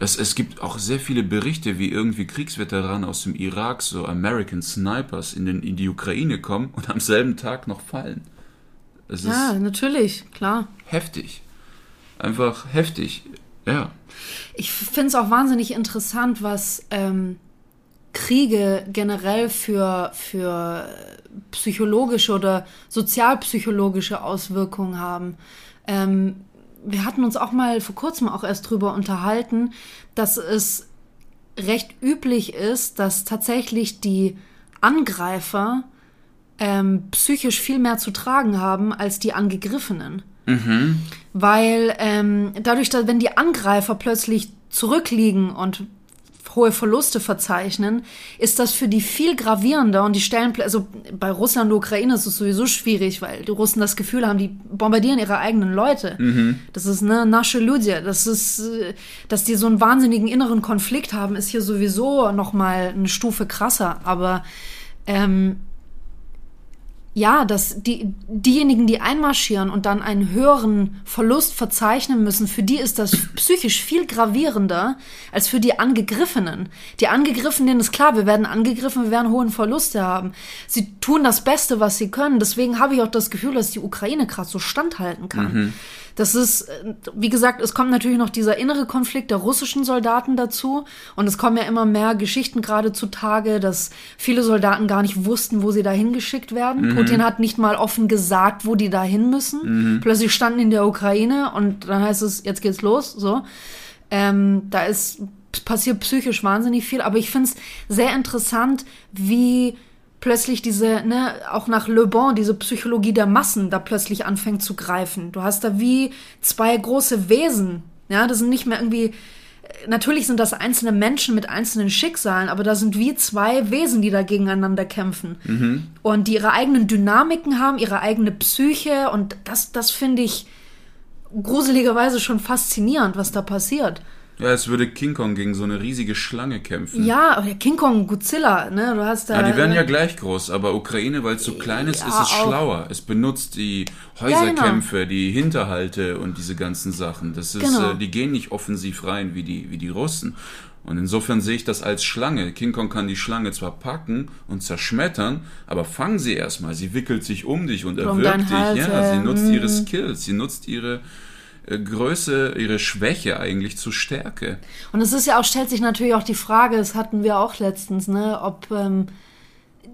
Es, es gibt auch sehr viele Berichte, wie irgendwie Kriegsveteranen aus dem Irak, so American Snipers, in, den, in die Ukraine kommen und am selben Tag noch fallen. Es ja, natürlich, klar. heftig. Einfach heftig. Ja. Ich finde es auch wahnsinnig interessant, was ähm, Kriege generell für, für psychologische oder sozialpsychologische Auswirkungen haben. Ähm, wir hatten uns auch mal vor kurzem auch erst drüber unterhalten, dass es recht üblich ist, dass tatsächlich die Angreifer ähm, psychisch viel mehr zu tragen haben als die Angegriffenen. Weil ähm, dadurch, dass wenn die Angreifer plötzlich zurückliegen und hohe Verluste verzeichnen, ist das für die viel gravierender und die stellen, also bei Russland und Ukraine ist es sowieso schwierig, weil die Russen das Gefühl haben, die bombardieren ihre eigenen Leute. Das ist ne nasche Ludje. Das ist, äh, dass die so einen wahnsinnigen inneren Konflikt haben, ist hier sowieso noch mal eine Stufe krasser. Aber ähm, ja, dass die, diejenigen, die einmarschieren und dann einen höheren Verlust verzeichnen müssen, für die ist das psychisch viel gravierender als für die Angegriffenen. Die Angegriffenen ist klar, wir werden angegriffen, wir werden hohen Verluste haben. Sie tun das Beste, was sie können. Deswegen habe ich auch das Gefühl, dass die Ukraine gerade so standhalten kann. Das ist, äh, wie gesagt, es kommt natürlich noch dieser innere Konflikt der russischen Soldaten dazu. Und es kommen ja immer mehr Geschichten gerade zutage, dass viele Soldaten gar nicht wussten, wo sie dahin geschickt werden. Putin hat nicht mal offen gesagt, wo die dahin müssen. Plötzlich standen in der Ukraine und dann heißt es, jetzt geht's los, so. Ähm, da ist passiert psychisch wahnsinnig viel, aber ich finde es sehr interessant, wie plötzlich diese, ne, auch nach Le Bon, diese Psychologie der Massen da plötzlich anfängt zu greifen. Du hast da wie zwei große Wesen, ja, das sind nicht mehr irgendwie, natürlich sind das einzelne Menschen mit einzelnen Schicksalen, aber da sind wie zwei Wesen, die da gegeneinander kämpfen. Und die ihre eigenen Dynamiken haben, ihre eigene Psyche und das, das finde ich gruseligerweise schon faszinierend, was da passiert. Ja, es würde King Kong gegen so eine riesige Schlange kämpfen. Ja, aber der King Kong, Godzilla, ne, du hast da. Ja, die werden ja gleich groß, aber Ukraine, weil es so klein ist, Ja, ist es auch. schlauer. Es benutzt die genau. Häuserkämpfe, die Hinterhalte und diese ganzen Sachen. Das ist, Genau. äh, die gehen nicht offensiv rein wie die, wie die Russen. Und insofern sehe ich das als Schlange. King Kong kann die Schlange zwar packen und zerschmettern, aber fang sie erstmal. Sie wickelt sich um dich und Um erwürgt dich. Hals, ja, sie nutzt ihre Skills, sie nutzt ihre Größe, ihre Schwäche eigentlich zur Stärke. Und es ist ja auch, stellt sich natürlich auch die Frage, das hatten wir auch letztens, ne, ob ähm,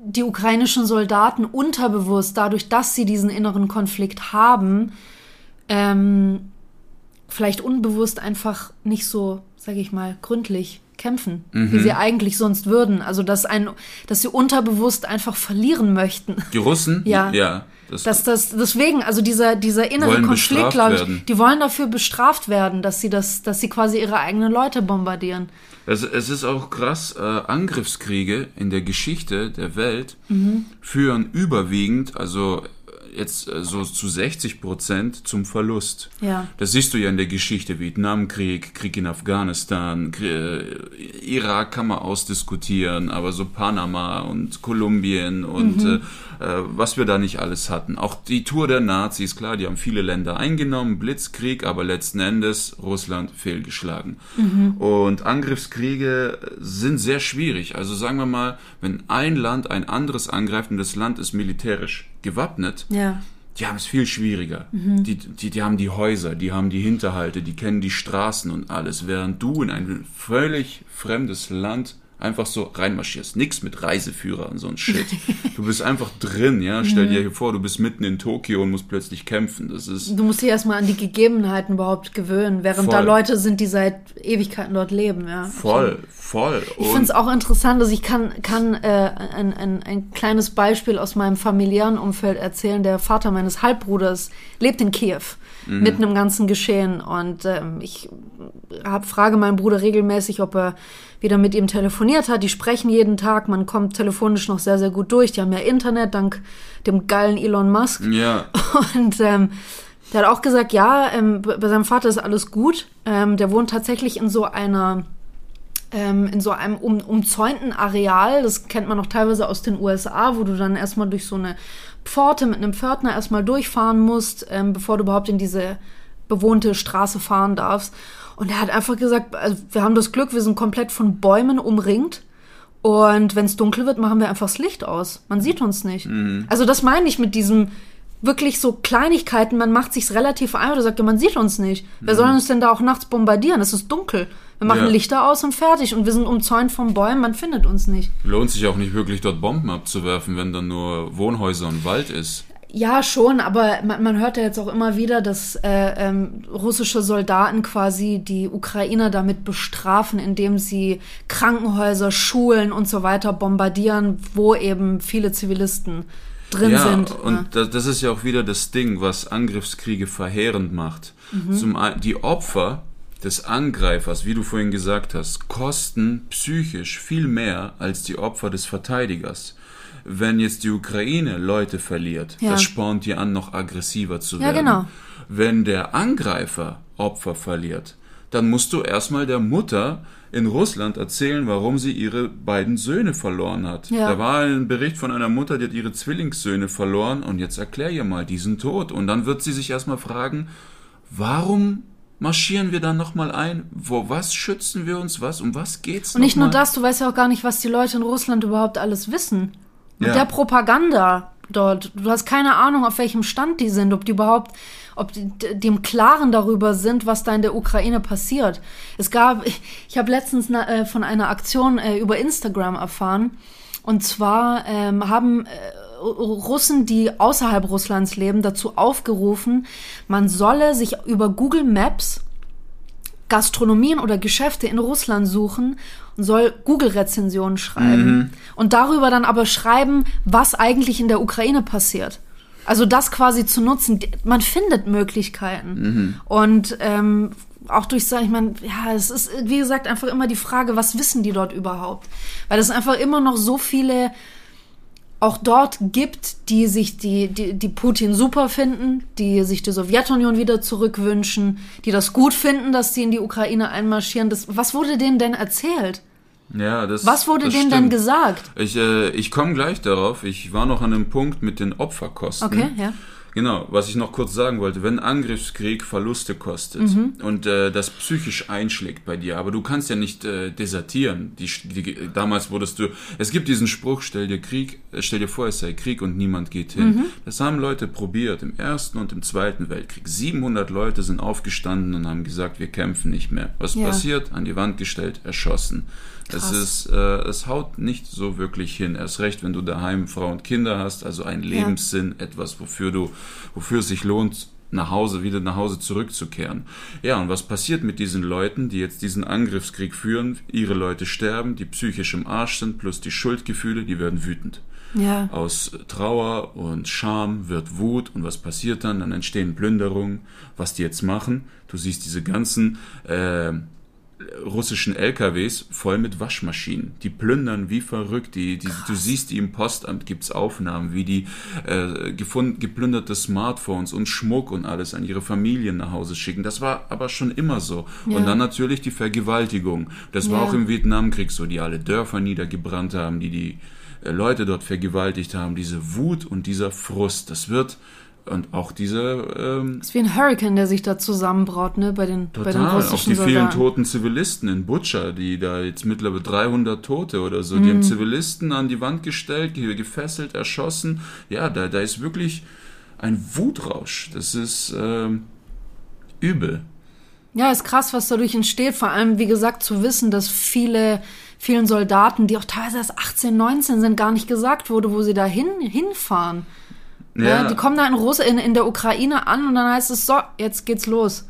die ukrainischen Soldaten unterbewusst, dadurch, dass sie diesen inneren Konflikt haben, ähm, vielleicht unbewusst einfach nicht so, sage ich mal, gründlich kämpfen, wie sie eigentlich sonst würden. Also dass ein, dass sie unterbewusst einfach verlieren möchten. Die Russen? Ja. Ja. Das, Dass das deswegen, also dieser dieser innere Konflikt, glaube ich, werden. die wollen dafür bestraft werden, dass sie das, dass sie quasi ihre eigenen Leute bombardieren. Es, es ist auch krass, äh, Angriffskriege in der Geschichte der Welt Mhm. führen überwiegend, also äh, jetzt äh, so zu 60 Prozent zum Verlust. Ja. Das siehst du ja in der Geschichte, Vietnamkrieg, Krieg in Afghanistan, Krie- äh, Irak kann man ausdiskutieren, aber so Panama und Kolumbien und Mhm. äh, was wir da nicht alles hatten. Auch die Tour der Nazis, klar, die haben viele Länder eingenommen, Blitzkrieg, aber letzten Endes Russland fehlgeschlagen. Und Angriffskriege sind sehr schwierig. Also sagen wir mal, wenn ein Land ein anderes angreift und das Land ist militärisch gewappnet, Ja. die haben es viel schwieriger. Die, die, die haben die Häuser, die haben die Hinterhalte, die kennen die Straßen und alles, während du in ein völlig fremdes Land einfach so reinmarschierst. Nix mit Reiseführer und so ein Shit. Du bist einfach drin, ja. Stell dir hier vor, du bist mitten in Tokio und musst plötzlich kämpfen. Das ist. Du musst dich erstmal an die Gegebenheiten überhaupt gewöhnen, während Voll. da Leute sind, die seit Ewigkeiten dort leben, ja. Voll, voll. Ich finde es auch interessant, dass ich kann, kann äh, ein, ein, ein kleines Beispiel aus meinem familiären Umfeld erzählen. Der Vater meines Halbbruders lebt in Kiew, mitten im ganzen Geschehen. Und ähm, ich hab, frage meinen Bruder regelmäßig, ob er wieder mit ihm telefoniert hat. Die sprechen jeden Tag, man kommt telefonisch noch sehr, sehr gut durch. Die haben ja Internet, dank dem geilen Elon Musk. Ja. Und ähm, der hat auch gesagt, ja, ähm, bei seinem Vater ist alles gut. Ähm, der wohnt tatsächlich in so einer ähm, in so einem um, umzäunten Areal. Das kennt man noch teilweise aus den USA, wo du dann erstmal durch so eine Pforte mit einem Pförtner erstmal durchfahren musst, ähm, bevor du überhaupt in diese bewohnte Straße fahren darfst. Und er hat einfach gesagt, also wir haben das Glück, wir sind komplett von Bäumen umringt. Und wenn es dunkel wird, machen wir einfach das Licht aus. Man sieht uns nicht. Also das meine ich mit diesem wirklich so Kleinigkeiten. Man macht sich's relativ einfach. Da sagt ja, man sieht uns nicht. Wer soll uns denn da auch nachts bombardieren? Es ist dunkel. Wir machen Ja. Lichter aus und fertig. Und wir sind umzäunt von Bäumen. Man findet uns nicht. Lohnt sich auch nicht wirklich, dort Bomben abzuwerfen, wenn dann nur Wohnhäuser und Wald ist. Ja, schon, aber man, man hört ja jetzt auch immer wieder, dass äh, ähm, russische Soldaten quasi die Ukrainer damit bestrafen, indem sie Krankenhäuser, Schulen und so weiter bombardieren, wo eben viele Zivilisten drin ja, sind. und ja. das, das ist ja auch wieder das Ding, was Angriffskriege verheerend macht. Mhm. Zum die Opfer des Angreifers, wie du vorhin gesagt hast, kosten psychisch viel mehr als die Opfer des Verteidigers. Wenn jetzt die Ukraine Leute verliert, Ja. das spornt die an, noch aggressiver zu Ja, werden. genau. Wenn der Angreifer Opfer verliert, dann musst du erstmal der Mutter in Russland erzählen, warum sie ihre beiden Söhne verloren hat. Ja. Da war ein Bericht von einer Mutter, die hat ihre Zwillingssöhne verloren und jetzt erklär ihr mal, die sind tot. Und dann wird sie sich erstmal fragen, warum marschieren wir dann nochmal ein? Wo, was schützen wir uns? Was? Um was geht's Und nicht nur das, du weißt ja auch gar nicht, was die Leute in Russland überhaupt alles wissen. Mit Ja. der Propaganda dort. Du hast keine Ahnung, auf welchem Stand die sind, ob die überhaupt, ob die, im Klaren darüber sind, was da in der Ukraine passiert. Es gab, ich habe letztens na, äh, von einer Aktion äh, über Instagram erfahren. Und zwar ähm, haben äh, Russen, die außerhalb Russlands leben, dazu aufgerufen, man solle sich über Google Maps Gastronomien oder Geschäfte in Russland suchen und soll Google-Rezensionen schreiben. Und darüber dann aber schreiben, was eigentlich in der Ukraine passiert. Also das quasi zu nutzen. Man findet Möglichkeiten. Und ähm, auch durch, sag ich mal, ja, es ist, wie gesagt, einfach immer die Frage, was wissen die dort überhaupt? Weil es einfach immer noch so viele auch dort gibt, die sich die, die, die Putin super finden, die sich die Sowjetunion wieder zurückwünschen, die das gut finden, dass die in die Ukraine einmarschieren. Das, was wurde denen denn erzählt? Ja, das, Was wurde das denen stimmt. denn gesagt? Ich, äh, ich komme gleich darauf. Ich war noch an einem Punkt mit den Opferkosten. Okay, ja. Genau, was ich noch kurz sagen wollte, wenn Angriffskrieg Verluste kostet Mhm. und äh, das psychisch einschlägt bei dir, aber du kannst ja nicht äh, desertieren. Die, die, damals wurdest du, es gibt diesen Spruch, stell dir Krieg, äh, stell dir vor, es sei Krieg und niemand geht hin. Mhm. Das haben Leute probiert im Ersten und im Zweiten Weltkrieg. 700 Leute sind aufgestanden und haben gesagt, wir kämpfen nicht mehr. Was Ja. passiert? An die Wand gestellt, erschossen. Es ist, äh, es haut nicht so wirklich hin. Erst recht, wenn du daheim Frau und Kinder hast, also ein Lebenssinn, etwas, wofür du, wofür es sich lohnt, nach Hause, wieder nach Hause zurückzukehren. Ja, und was passiert mit diesen Leuten, die jetzt diesen Angriffskrieg führen? Ihre Leute sterben, die psychisch im Arsch sind, plus die Schuldgefühle, die werden wütend. Ja. Aus Trauer und Scham wird Wut und was passiert dann? Dann entstehen Plünderungen. Was die jetzt machen? Du siehst diese ganzen äh, russischen LKWs voll mit Waschmaschinen. Die plündern wie verrückt. Die, die, du siehst die im Postamt, gibt's Aufnahmen, wie die äh, gefund, geplünderte Smartphones und Schmuck und alles an ihre Familien nach Hause schicken. Das war aber schon immer so. Ja. Und dann natürlich die Vergewaltigung. Das war Ja. auch im Vietnamkrieg so, die alle Dörfer niedergebrannt haben, die die äh, Leute dort vergewaltigt haben. Diese Wut und dieser Frust, das wird und auch diese ähm, ist wie ein Hurricane, der sich da zusammenbraut, ne, bei den, bei den Total, russischen auch die vielen Soldaten. toten Zivilisten in Butscha, die da jetzt mittlerweile 300 Tote oder so, die haben Zivilisten an die Wand gestellt, ge- gefesselt, erschossen. Ja, da, da ist wirklich ein Wutrausch. Das ist ähm, übel. Ja, ist krass, was dadurch entsteht. Vor allem, wie gesagt, zu wissen, dass viele, vielen Soldaten, die auch teilweise erst 18, 19 sind, gar nicht gesagt wurde, wo sie da hin, hinfahren. Ja. Ja. die kommen da in, Russ in, in der Ukraine an und dann heißt es so, jetzt geht's los.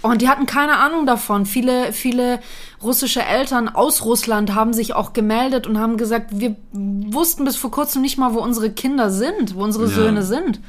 Und die hatten keine Ahnung davon. Viele, viele russische Eltern aus Russland haben sich auch gemeldet und haben gesagt, wir wussten bis vor kurzem nicht mal, wo unsere Kinder sind, wo unsere Ja. Söhne sind.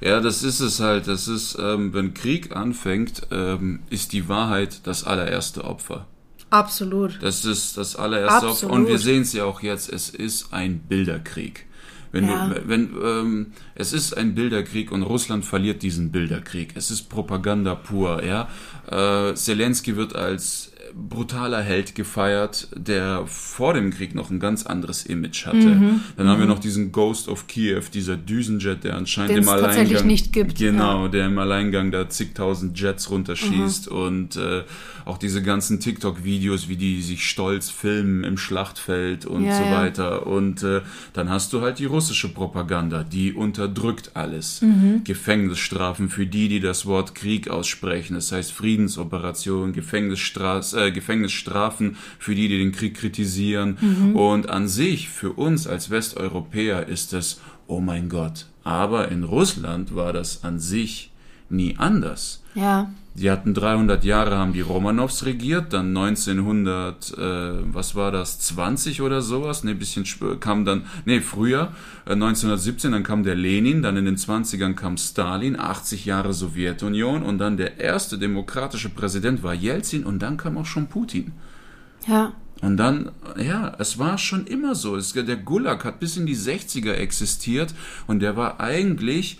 Ja, das ist es halt. Das ist, ähm, wenn Krieg anfängt, ähm, ist die Wahrheit das allererste Opfer. Absolut. Das ist das allererste Opfer. Absolut. Und wir sehen es ja auch jetzt, es ist ein Bilderkrieg. Wenn Ja. du, wenn, ähm, es ist ein Bilderkrieg und Russland verliert diesen Bilderkrieg. Es ist Propaganda pur, ja. Äh, Zelensky wird als brutaler Held gefeiert, der vor dem Krieg noch ein ganz anderes Image hatte. Mhm. Dann haben wir noch diesen Ghost of Kiev, dieser Düsenjet, der anscheinend Den im Alleingang tatsächlich nicht gibt, Genau, der im Alleingang da zigtausend Jets runterschießt und äh, auch diese ganzen TikTok-Videos, wie die sich stolz filmen im Schlachtfeld und Ja, so ja. weiter. Und äh, dann hast du halt die russische Propaganda, die unterdrückt alles. Mhm. Gefängnisstrafen für die, die das Wort Krieg aussprechen. Das heißt Friedensoperationen, Gefängnisstra äh, Gefängnisstrafen für die, die den Krieg kritisieren. Mhm. Und an sich, für uns als Westeuropäer, ist es, oh mein Gott. Aber in Russland war das an sich nie anders. Ja. Die hatten 300 Jahre, haben die Romanows regiert, dann 1900, äh, was war das, 20 oder sowas, ne, bisschen kam dann, nee, früher, äh, 1917, dann kam der Lenin, dann in den 20ern kam Stalin, 80 Jahre Sowjetunion und dann der erste demokratische Präsident war Jelzin und dann kam auch schon Putin. Ja. Und dann, ja, es war schon immer so. Es, der Gulag hat bis in die 60er existiert und der war eigentlich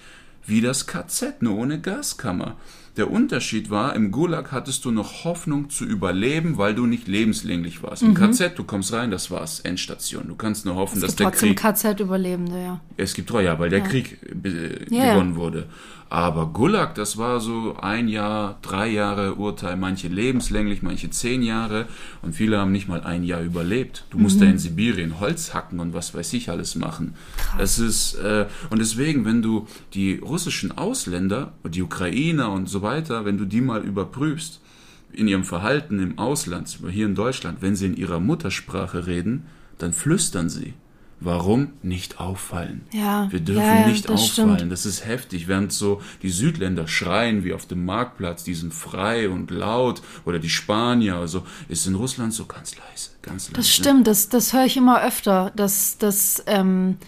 wie das KZ, nur ohne Gaskammer. Der Unterschied war, im Gulag hattest du noch Hoffnung zu überleben, weil du nicht lebenslänglich warst. Im KZ, du kommst rein, das war's, Endstation. Du kannst nur hoffen, Es dass gibt der trotzdem Krieg... KZ-Überlebende, ja. Es gibt ja, weil der Krieg äh, Ja, ja. gewonnen wurde. Aber Gulag, das war so ein Jahr, drei Jahre Urteil, manche lebenslänglich, manche zehn Jahre und viele haben nicht mal ein Jahr überlebt. Du musst da Mhm. in Sibirien Holz hacken und was weiß ich alles machen. Es ist äh, und deswegen, wenn du die russischen Ausländer, die Ukrainer und so weiter, wenn du die mal überprüfst in ihrem Verhalten im Ausland, hier in Deutschland, wenn sie in ihrer Muttersprache reden, dann flüstern sie. Warum nicht auffallen? Ja, Wir dürfen ja, ja, nicht das auffallen. stimmt. Das ist heftig. Während so die Südländer schreien wie auf dem Marktplatz, die sind frei und laut, oder die Spanier, also ist in Russland so ganz leise, ganz leise. Das stimmt, das, das höre ich immer öfter, dass, dass ähm,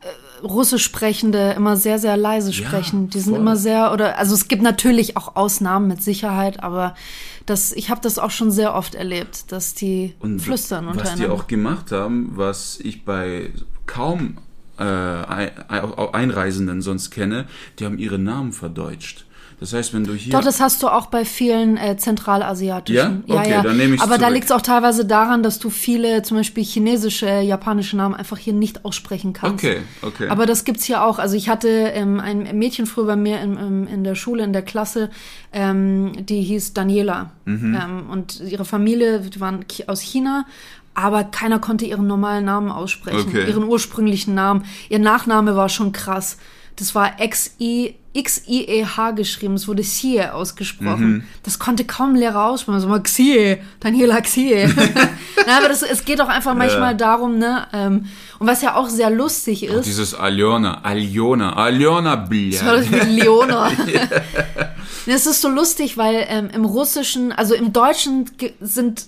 äh, Russisch Sprechende immer sehr, sehr leise Ja, sprechen. Die sind voll. immer sehr, oder also es gibt natürlich auch Ausnahmen mit Sicherheit, aber das, ich habe das auch schon sehr oft erlebt, dass die Und flüstern was die untereinander. auch gemacht haben, was ich bei kaum äh, Ein- Einreisenden sonst kenne, die haben ihre Namen verdeutscht. Das heißt, wenn du hier Doch, das hast du auch bei vielen äh, zentralasiatischen. Ja? Okay, dann nehme ich's Aber da zurück. liegt es auch teilweise daran, dass du viele, zum Beispiel chinesische, japanische Namen einfach hier nicht aussprechen kannst. Okay, okay. Aber das gibt's hier auch. Also ich hatte ähm, ein Mädchen früher bei mir in, in, in der Schule, in der Klasse, ähm, die hieß Daniela. Mhm. Ähm, und ihre Familie, die waren aus China. Aber keiner konnte ihren normalen Namen aussprechen, Okay. ihren ursprünglichen Namen. Ihr Nachname war schon krass. Das war X-I, X-I-E-H geschrieben. Es wurde Xie ausgesprochen. Mhm. Das konnte kaum Lehrer aussprechen. So mal Xie, Daniela Xie. Na, aber das, es geht auch einfach manchmal darum, ne? Ähm, und was ja auch sehr lustig ist. dieses Aljona, Aljona, Aljona, Das war Blia. das wie Leona. Es ist so lustig, weil ähm, im Russischen, also im Deutschen sind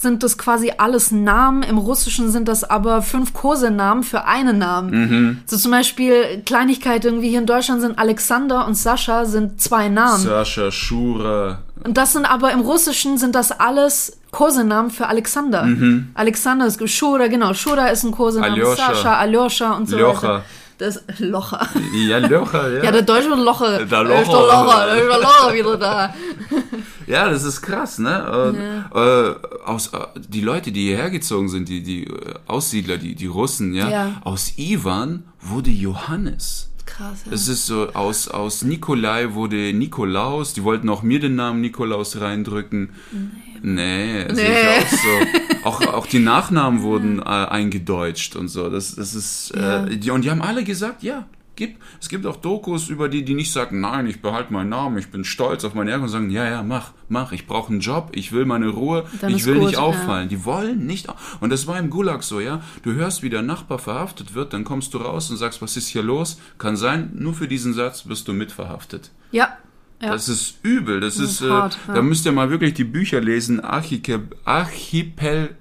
sind das quasi alles Namen, im Russischen sind das aber fünf Kosenamen für einen Namen. So zum Beispiel Kleinigkeit irgendwie hier in Deutschland sind Alexander und Sascha sind zwei Namen. Sascha, Shura, Und das sind aber im Russischen sind das alles Kosenamen für Alexander. Alexander ist Shura, genau. Shura ist ein Kosename. Aljoscha. Sascha, Aljoscha und so Ljocha. weiter. Das Locher. Ja, Locher, ja. Ja, der deutsche Locher. Der Locher. der Locher, der Locher wieder da. Ja, das ist krass, ne? Äh, äh, aus, äh, die Leute, die hierher gezogen sind, die, die äh, Aussiedler, die, die Russen, ja, Ja. aus Ivan wurde Johannes. Krass, ja. Es ist so, aus, aus Nikolai wurde Nikolaus. Die wollten auch mir den Namen Nikolaus reindrücken. Nee, nee. sehe ich auch so. Auch, auch die Nachnamen wurden äh, eingedeutscht und so. Das, das ist, Ja. äh, die, und die haben alle gesagt, ja, gib. Es gibt auch Dokus über die, die nicht sagen, nein, ich behalte meinen Namen, ich bin stolz auf meine Herkunft und sagen, ja, ja, mach, mach, ich brauche einen Job, ich will meine Ruhe, Dann ich will gut, nicht ja. auffallen. Die wollen nicht. Und das war im Gulag so, ja. Du hörst, wie der Nachbar verhaftet wird, dann kommst du raus und sagst, was ist hier los? Kann sein, nur für diesen Satz wirst du mitverhaftet. Ja. Ja. Das ist übel. Das, ist, ist äh, hart, ja. da müsst ihr mal wirklich die Bücher lesen. Archike, Archipel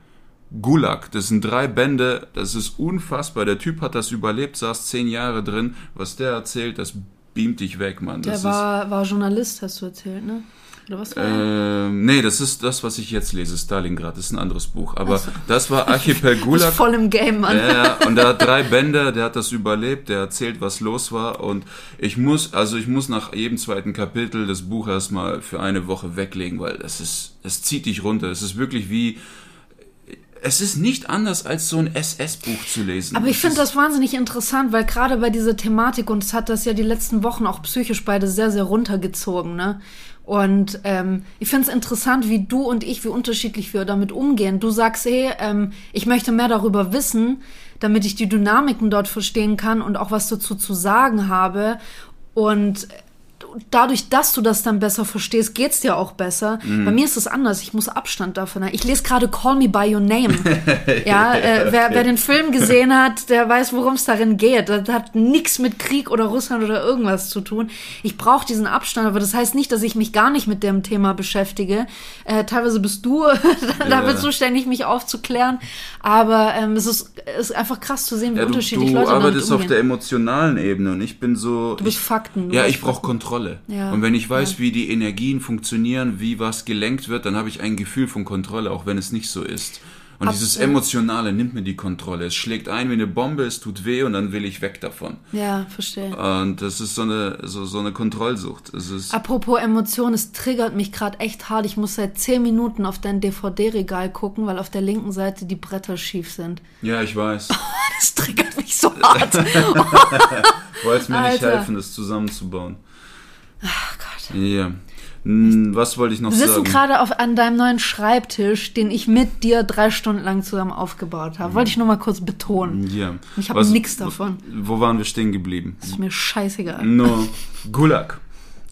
Gulag. Das sind drei Bände. Das ist unfassbar. Der Typ hat das überlebt, saß zehn Jahre drin. Was der erzählt, das beamt dich weg, Mann. Der Das war, war Journalist, hast du erzählt, ne? Oder was war ähm, nee, das ist das, was ich jetzt lese. Stalingrad. Das ist ein anderes Buch. Aber das war Archipel Ist Gulag. voll im Game, Mann. Ja, und der hat drei Bände, der hat das überlebt, der erzählt, was los war und ich muss, also ich muss nach jedem zweiten Kapitel das Buch erstmal für eine Woche weglegen, weil das ist, es zieht dich runter. Es ist wirklich wie, es ist nicht anders als so ein SS-Buch zu lesen. Aber ich finde das wahnsinnig interessant, weil gerade bei dieser Thematik, und es hat das ja die letzten Wochen auch psychisch beide sehr, sehr runtergezogen, ne? Und ähm, ich finde es interessant, wie du und ich, wie unterschiedlich wir damit umgehen. Du sagst, hey, ähm, ich möchte mehr darüber wissen, damit ich die Dynamiken dort verstehen kann und auch was dazu zu sagen habe. Und dadurch, dass du das dann besser verstehst, geht's dir auch besser. Mhm. Bei mir ist es anders. Ich muss Abstand davon haben. Ich lese gerade Call Me By Your Name. ja, äh, wer, wer den Film gesehen hat, der weiß, worum es darin geht. Das hat nichts mit Krieg oder Russland oder irgendwas zu tun. Ich brauche diesen Abstand, aber das heißt nicht, dass ich mich gar nicht mit dem Thema beschäftige. Äh, teilweise bist du damit Ja. zuständig, mich aufzuklären. Aber ähm, es ist, ist einfach krass zu sehen, wie ja, du, unterschiedlich du Leute damit arbeitest auf der emotionalen Ebene und ich bin so. Du bist ich, Fakten. du Ja, ich brauche Fakten. Kontrolle. Ja, und wenn ich weiß, wie die Energien funktionieren, wie was gelenkt wird, dann habe ich ein Gefühl von Kontrolle, auch wenn es nicht so ist. Und Ab- dieses ja. Emotionale nimmt mir die Kontrolle. Es schlägt ein wie eine Bombe, es tut weh und dann will ich weg davon. Ja, verstehe. Und das ist so eine, so, so eine Kontrollsucht. Es ist, Apropos Emotionen, es triggert mich gerade echt hart. Ich muss seit 10 Minuten auf dein DVD-Regal gucken, weil auf der linken Seite die Bretter schief sind. ja, ich weiß. Das triggert mich so hart. Wolltest mir nicht Alter. helfen, das zusammenzubauen. Ach Gott. Ja. Hm, Was wollte ich noch Wir sitzen sagen? gerade auf an deinem neuen Schreibtisch, den ich mit dir drei Stunden lang zusammen aufgebaut habe. Wollte ich nur mal kurz betonen. Ja. Ich habe nix davon. Wo waren wir stehen geblieben? Ist mir scheißegal. No, Gulag.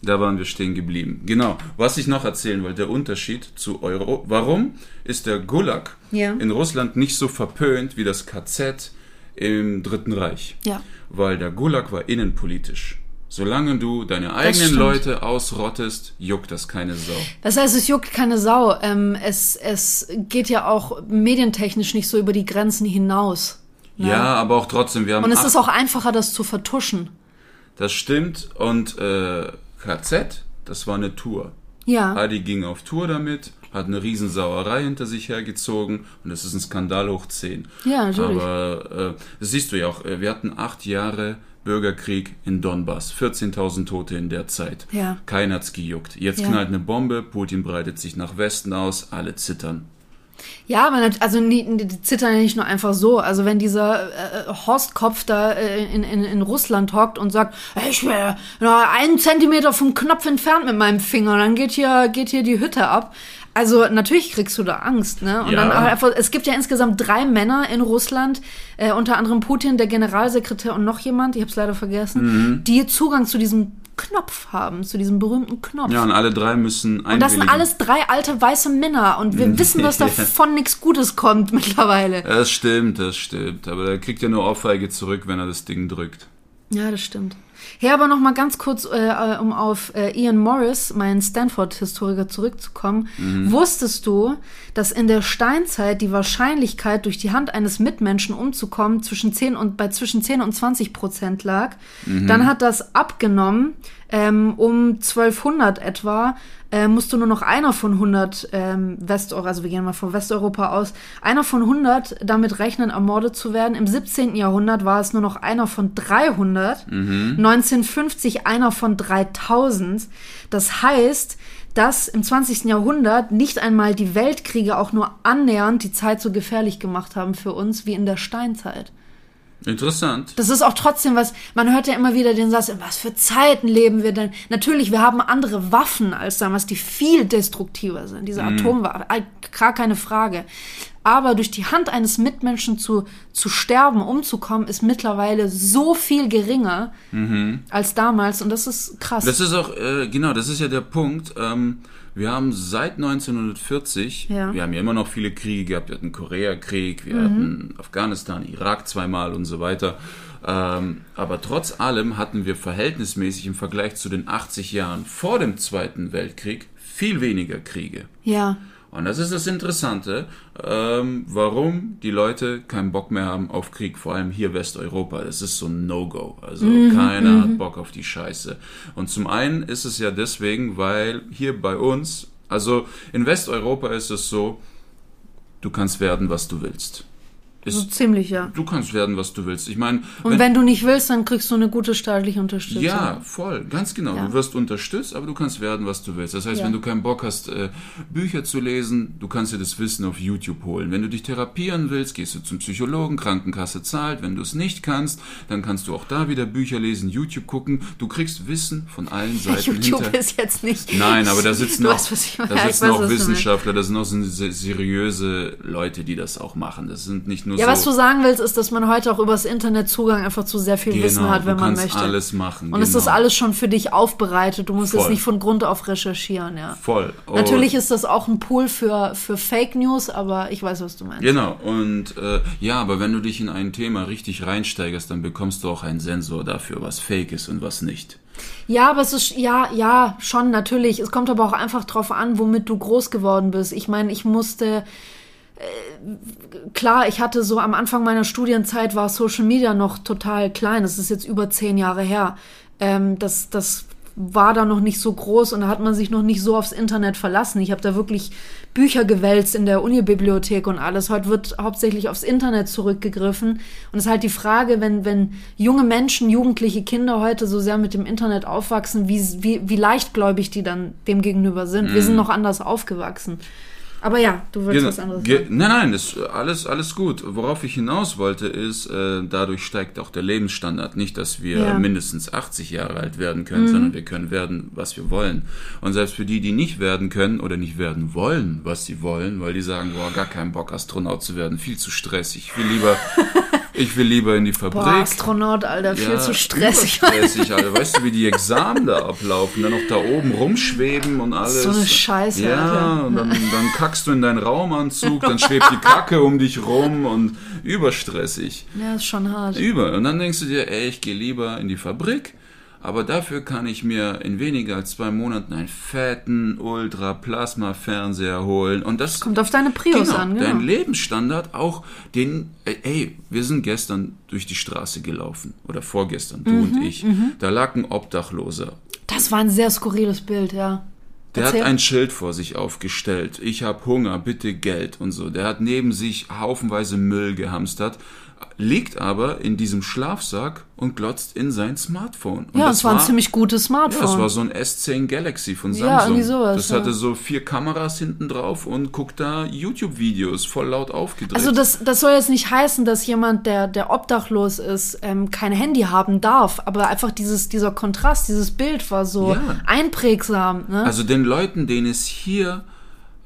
Da waren wir stehen geblieben. Genau. Was ich noch erzählen wollte, der Unterschied zu Euro. Warum ist der Gulag Ja. in Russland nicht so verpönt wie das KZ im Dritten Reich? Ja. Weil der Gulag war innenpolitisch. Solange du deine eigenen. Leute ausrottest, juckt das keine Sau. Das heißt, es juckt keine Sau. Ähm, es, es geht ja auch medientechnisch nicht so über die Grenzen hinaus. Ja, aber auch trotzdem, wir haben Und es ist auch einfacher, das zu vertuschen. Das stimmt. Und äh, KZ, das war eine Tour. Ja. Adi ging auf Tour damit, hat eine Riesensauerei hinter sich hergezogen und das ist ein Skandal hoch 10. Ja, natürlich. Aber äh, das siehst du ja auch, äh, wir hatten acht Jahre Bürgerkrieg in Donbass, 14.000 Tote in der Zeit. Ja. Keiner hat's gejuckt. Jetzt Ja. knallt eine Bombe, Putin breitet sich nach Westen aus, alle zittern. Ja, aber also die zittern ja nicht nur einfach so. Also wenn dieser äh, Horstkopf da äh, in, in, in Russland hockt und sagt, "Hey, ich wäre nur einen Zentimeter vom Knopf entfernt mit meinem Finger, dann geht hier, geht hier die Hütte ab. Also natürlich kriegst du da Angst, ne? Und Ja. dann einfach, es gibt ja insgesamt drei Männer in Russland, äh, unter anderem Putin, der Generalsekretär und noch jemand, ich habe es leider vergessen, die Zugang zu diesem Knopf haben, zu diesem berühmten Knopf. Ja, und alle drei müssen Und das sind einwilligen. alles drei alte weiße Männer und wir wissen, dass davon nichts Gutes kommt mittlerweile. Das stimmt, das stimmt. Aber der kriegt ja nur Ohrfeige zurück, wenn er das Ding drückt. Ja, das stimmt. Ja, aber noch mal ganz kurz, äh, äh, um auf äh, Ian Morris, meinen Stanford-Historiker, zurückzukommen. Wusstest du, dass in der Steinzeit die Wahrscheinlichkeit, durch die Hand eines Mitmenschen umzukommen, zwischen 10 und, bei zwischen 10 und 20 Prozent lag? Dann hat das abgenommen, ähm, um 1200 etwa, äh, musste nur noch einer von 100 ähm, Westeuropa, also wir gehen mal von Westeuropa aus, einer von 100 damit rechnen, ermordet zu werden. Im 17. Jahrhundert war es nur noch einer von 300, 1950 einer von 3000. Das heißt, dass im 20. Jahrhundert nicht einmal die Weltkriege auch nur annähernd die Zeit so gefährlich gemacht haben für uns wie in der Steinzeit. Interessant. Das ist auch trotzdem was, man hört ja immer wieder den Satz, in was für Zeiten leben wir denn? Natürlich, wir haben andere Waffen als damals, die viel destruktiver sind. Diese Atomwaffen, äh, gar keine Frage. Aber durch die Hand eines Mitmenschen zu, zu sterben, umzukommen, ist mittlerweile so viel geringer als damals. Und das ist krass. Das ist auch, äh, genau, das ist ja der Punkt. Ähm, wir haben seit 1940, Ja. wir haben ja immer noch viele Kriege gehabt. Wir hatten Koreakrieg, Mhm. wir hatten Afghanistan, Irak zweimal und so weiter. Ähm, aber trotz allem hatten wir verhältnismäßig im Vergleich zu den 80 Jahren vor dem Zweiten Weltkrieg viel weniger Kriege. ja. Und das ist das Interessante, ähm, warum die Leute keinen Bock mehr haben auf Krieg, vor allem hier Westeuropa. Das ist so ein No-Go. Also keiner hat Bock auf die Scheiße. Und zum einen ist es ja deswegen, weil hier bei uns, also in Westeuropa ist es so, du kannst werden, was du willst. So Ist, ziemlich, ja. du kannst werden, was du willst. Ich meine, Und wenn, du nicht willst, dann kriegst du eine gute staatliche Unterstützung. ja, voll, ganz genau. Ja. Du wirst unterstützt, aber du kannst werden, was du willst. Das heißt, Ja. wenn du keinen Bock hast, äh, Bücher zu lesen, du kannst dir das Wissen auf YouTube holen. Wenn du dich therapieren willst, gehst du zum Psychologen, Krankenkasse zahlt. Wenn du es nicht kannst, dann kannst du auch da wieder Bücher lesen, YouTube gucken. Du kriegst Wissen von allen Seiten YouTube hinter. ist jetzt nicht. Nein, aber da sitzen du auch, weißt, ich meine. da sitzen weiß, auch. Wissenschaftler, da sind auch seriöse Leute, die das auch machen. Das sind nicht nur Ja, so. was du sagen willst, ist, dass man heute auch übers Internet Zugang einfach zu sehr viel Wissen Genau, hat, wenn du man kannst möchte. alles machen. Und es ist genau. alles schon für dich aufbereitet. Du musst es Voll. nicht von Grund auf recherchieren, ja. voll. Und- Natürlich ist das auch ein Pool für, für Fake News, aber ich weiß, was du meinst. Genau, und äh, ja, aber wenn du dich in ein Thema richtig reinsteigerst, dann bekommst du auch einen Sensor dafür, was fake ist und was nicht. Ja, aber es ist, ja, ja, schon, natürlich. Es kommt aber auch einfach drauf an, womit du groß geworden bist. Ich meine, ich musste, klar, ich hatte so am Anfang meiner Studienzeit war Social Media noch total klein. Das ist jetzt über zehn Jahre her. Ähm, das, das war da noch nicht so groß und da hat man sich noch nicht so aufs Internet verlassen. Ich habe da wirklich Bücher gewälzt in der Unibibliothek und alles. Heute wird hauptsächlich aufs Internet zurückgegriffen. Und es ist halt die Frage, wenn, wenn junge Menschen, jugendliche Kinder heute so sehr mit dem Internet aufwachsen, wie, wie, wie leichtgläubig die dann dem gegenüber sind. Wir sind noch anders aufgewachsen. Aber ja, du willst Genau. was anderes Ge sagen. nein, nein, das alles alles gut. Worauf ich hinaus wollte ist, äh, dadurch steigt auch der Lebensstandard. Nicht, dass wir Ja. Mhm. mindestens 80 Jahre alt werden können, sondern wir können werden, was wir wollen. Und selbst für die, die nicht werden können oder nicht werden wollen, was sie wollen, weil die sagen, boah, gar keinen Bock Astronaut zu werden, viel zu stressig. Ich will lieber, ich will lieber in die Fabrik. Boah, Astronaut, Alter, viel zu stressig. Stressig, Alter. Weißt du, wie die Examen da ablaufen? Dann noch da oben rumschweben und alles. So eine Scheiße, Ja, Alter. und dann, dann kackst du in deinen Raumanzug, dann schwebt die Kacke um dich rum und überstressig. Ja, ist schon hart. Über. Und dann denkst du dir, ey, ich gehe lieber in die Fabrik, aber dafür kann ich mir in weniger als zwei Monaten einen fetten Ultra-Plasma-Fernseher holen. Und das Kommt auf deine Prios genau, an, genau. Dein Lebensstandard auch den, ey, ey, wir sind gestern durch die Straße gelaufen. Oder vorgestern, du Mhm, und ich. Da lag ein Obdachloser. Das war ein sehr skurriles Bild, ja. Der Erzähl. hat ein Schild vor sich aufgestellt. Ich habe Hunger, bitte Geld und so. Der hat neben sich haufenweise Müll gehamstert, liegt aber in diesem Schlafsack und glotzt in sein Smartphone. Und Ja, das es war ein ziemlich gutes Smartphone. ja, es war so ein S10 Galaxy von Samsung. Ja, irgendwie sowas, das ja. hatte so vier Kameras hinten drauf und guckt da YouTube-Videos voll laut aufgedreht. Also das, das soll jetzt nicht heißen, dass jemand, der, der obdachlos ist, ähm, kein Handy haben darf, aber einfach dieses, dieser Kontrast, dieses Bild war so Ja. einprägsam. Ne? Also den Leuten, denen es hier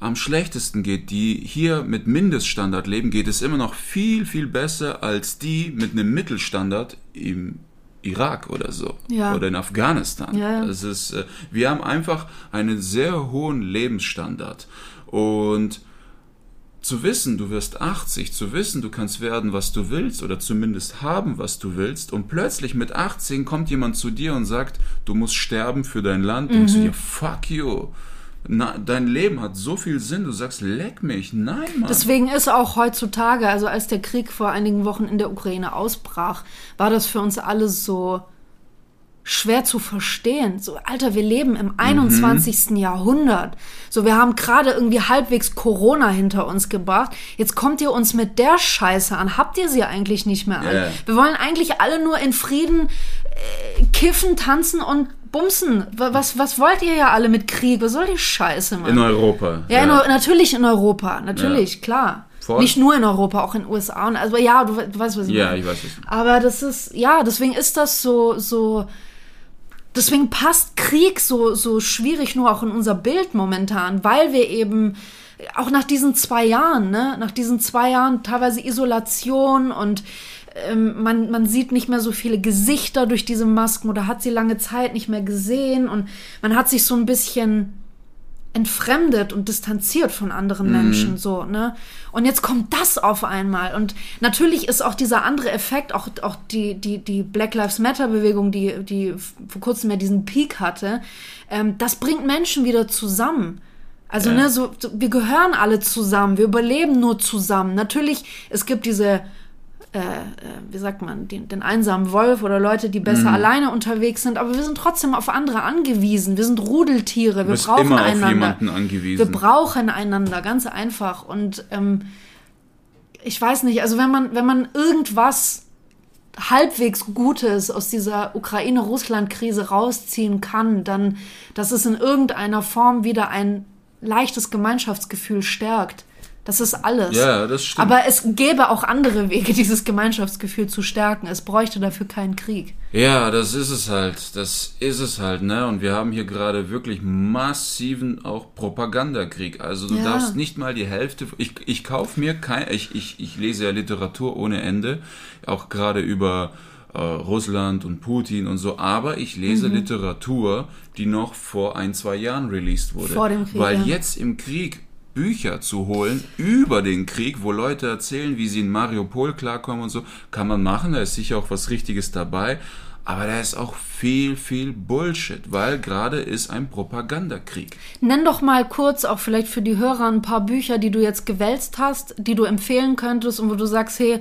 am schlechtesten geht, die hier mit Mindeststandard leben, geht es immer noch viel, viel besser als die mit einem Mittelstandard im Irak oder so. Ja. Oder in Afghanistan. Ja, ja. Das ist, äh, wir haben einfach einen sehr hohen Lebensstandard. Und zu wissen, du wirst 80, zu wissen, du kannst werden, was du willst oder zumindest haben, was du willst und plötzlich mit 18 kommt jemand zu dir und sagt, du musst sterben für dein Land, Mhm. du dir, fuck you. Na, dein Leben hat so viel Sinn, du sagst, leck mich, nein, Mann. Deswegen ist auch heutzutage, also als der Krieg vor einigen Wochen in der Ukraine ausbrach, war das für uns alle so schwer zu verstehen. So, Alter, wir leben im 21. Jahrhundert. So, wir haben gerade irgendwie halbwegs Corona hinter uns gebracht. Jetzt kommt ihr uns mit der Scheiße an. Habt ihr sie eigentlich nicht mehr an? Ja. Wir wollen eigentlich alle nur in Frieden äh, kiffen, tanzen und bumsen. Wa- Was, was wollt ihr ja alle mit Krieg? Was soll die Scheiße, Mann? in Europa. Ja, In, Eu- natürlich in Europa, natürlich, klar. Voll. Nicht nur in Europa, auch in den USA. Und, also ja, du, du weißt, was ich Ja, meine. ich weiß es. Aber das ist, ja, deswegen ist das so, so, deswegen passt Krieg so, so schwierig nur auch in unser Bild momentan, weil wir eben auch nach diesen zwei Jahren, ne, nach diesen zwei Jahren teilweise Isolation und ähm, man, man sieht nicht mehr so viele Gesichter durch diese Masken oder hat sie lange Zeit nicht mehr gesehen und man hat sich so ein bisschen entfremdet und distanziert von anderen mhm. Menschen, so, ne? Und jetzt kommt das auf einmal. Und natürlich ist auch dieser andere Effekt, auch, auch die, die, die Black Lives Matter Bewegung, die, die vor kurzem ja diesen Peak hatte, ähm, das bringt Menschen wieder zusammen. Also, ja. ne, so, wir gehören alle zusammen, wir überleben nur zusammen. Natürlich, es gibt diese äh, äh, wie sagt man, den, den einsamen Wolf oder Leute, die besser mhm. alleine unterwegs sind, aber wir sind trotzdem auf andere angewiesen. Wir sind Rudeltiere, wir brauchen immer einander. Auf jemanden angewiesen. Wir brauchen einander, ganz einfach. Und ähm, ich weiß nicht, also wenn man, wenn man irgendwas halbwegs Gutes aus dieser Ukraine-Russland-Krise rausziehen kann, dann, dass es in irgendeiner Form wieder ein leichtes Gemeinschaftsgefühl stärkt. Das ist alles. Ja, das stimmt. Aber es gäbe auch andere Wege, dieses Gemeinschaftsgefühl zu stärken. Es bräuchte dafür keinen Krieg. Ja, das ist es halt. Das ist es halt, ne? Und wir haben hier gerade wirklich massiven auch Propagandakrieg. Also du ja. darfst nicht mal die Hälfte. Ich, ich kaufe mir kein. Ich, ich, ich lese ja Literatur ohne Ende. Auch gerade über äh, Russland und Putin und so, aber ich lese mhm. Literatur, die noch vor ein, zwei Jahren released wurde. Vor dem Krieg. Weil ja. jetzt im Krieg Bücher zu holen über den Krieg, wo Leute erzählen, wie sie in Mariupol klarkommen und so, kann man machen, da ist sicher auch was Richtiges dabei, aber da ist auch viel, viel Bullshit, weil gerade ist ein Propagandakrieg. Nenn doch mal kurz, auch vielleicht für die Hörer, ein paar Bücher, die du jetzt gewälzt hast, die du empfehlen könntest und wo du sagst, hey,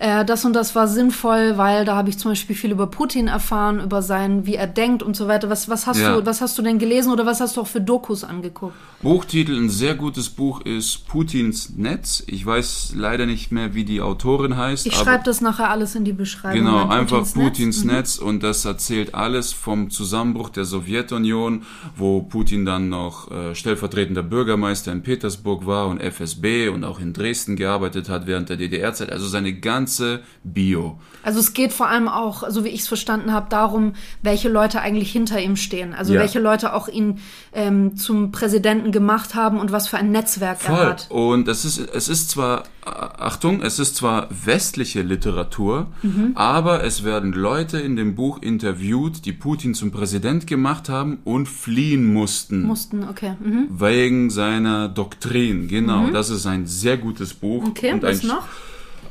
äh, das und das war sinnvoll, weil da habe ich zum Beispiel viel über Putin erfahren, über sein, wie er denkt und so weiter. Was, was, hast, ja. du, was hast du denn gelesen oder was hast du auch für Dokus angeguckt? Buchtitel, ein sehr gutes Buch ist Putins Netz. Ich weiß leider nicht mehr, wie die Autorin heißt. Ich schreibe das nachher alles in die Beschreibung. Genau, einfach Putins, Putins Netz, Netz und das erzählt alles vom Zusammenbruch der Sowjetunion, wo Putin dann noch äh, stellvertretender Bürgermeister in Petersburg war und FSB und auch in Dresden gearbeitet hat während der DDR-Zeit. Also seine ganze Bio. Also es geht vor allem auch, so wie ich es verstanden habe, darum, welche Leute eigentlich hinter ihm stehen. Also ja. welche Leute auch ihn ähm, zum Präsidenten gemacht haben und was für ein Netzwerk Voll. er hat. Und es ist, es ist zwar, Achtung, es ist zwar westliche Literatur, mhm. aber es werden Leute in dem Buch interviewt, die Putin zum Präsident gemacht haben und fliehen mussten. Mussten, okay. Mhm. Wegen seiner Doktrin, genau. Mhm. Das ist ein sehr gutes Buch. Okay, und was noch?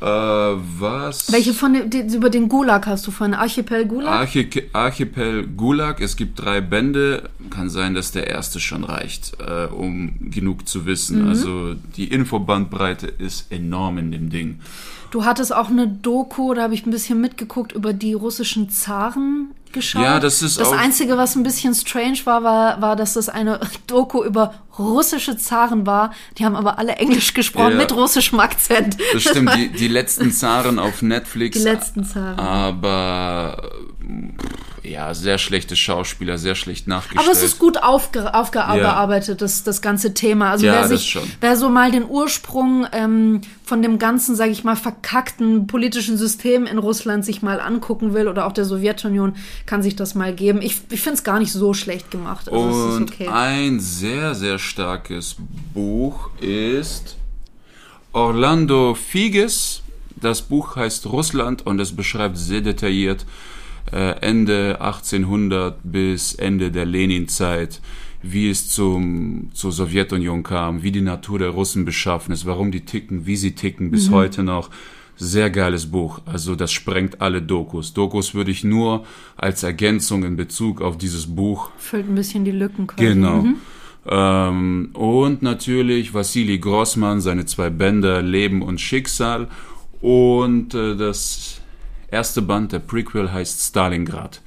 Äh, was? Welche von den, die, über den Gulag hast du von Archipel Gulag? Archi Archipel Gulag. Es gibt drei Bände. Kann sein, dass der erste schon reicht, äh, um genug zu wissen. Mhm. Also die Infobandbreite ist enorm in dem Ding. Du hattest auch eine Doku, da habe ich ein bisschen mitgeguckt über die russischen Zaren geschaut. Ja, das ist Das Einzige, was ein bisschen strange war, war, war, dass das eine Doku über russische Zaren war. Die haben aber alle Englisch gesprochen ja. mit russischem Akzent. Das stimmt, die, die letzten Zaren auf Netflix. Die letzten Zaren. Aber ja, sehr schlechte Schauspieler, sehr schlecht nachgestellt. Aber es ist gut aufge aufgearbeitet, ja. das, das ganze Thema. Also ja, wer, sich, wer so mal den Ursprung ähm, von dem ganzen, sage ich mal, verkackten politischen System in Russland sich mal angucken will oder auch der Sowjetunion, kann sich das mal geben. Ich, ich finde es gar nicht so schlecht gemacht. Also Und okay. ein sehr, sehr starkes Buch ist Orlando Figes. Das Buch heißt Russland und es beschreibt sehr detailliert, Ende 1800 bis Ende der Lenin-Zeit, wie es zum, zur Sowjetunion kam, wie die Natur der Russen beschaffen ist, warum die ticken, wie sie ticken bis mhm. heute noch. Sehr geiles Buch. Also das sprengt alle Dokus. Dokus würde ich nur als Ergänzung in Bezug auf dieses Buch. Füllt ein bisschen die Lücken quasi. Genau. Mhm. Ähm, und natürlich Wassili Grossmann, seine zwei Bänder Leben und Schicksal. Und äh, das Erste Band, der Prequel heißt Stalingrad.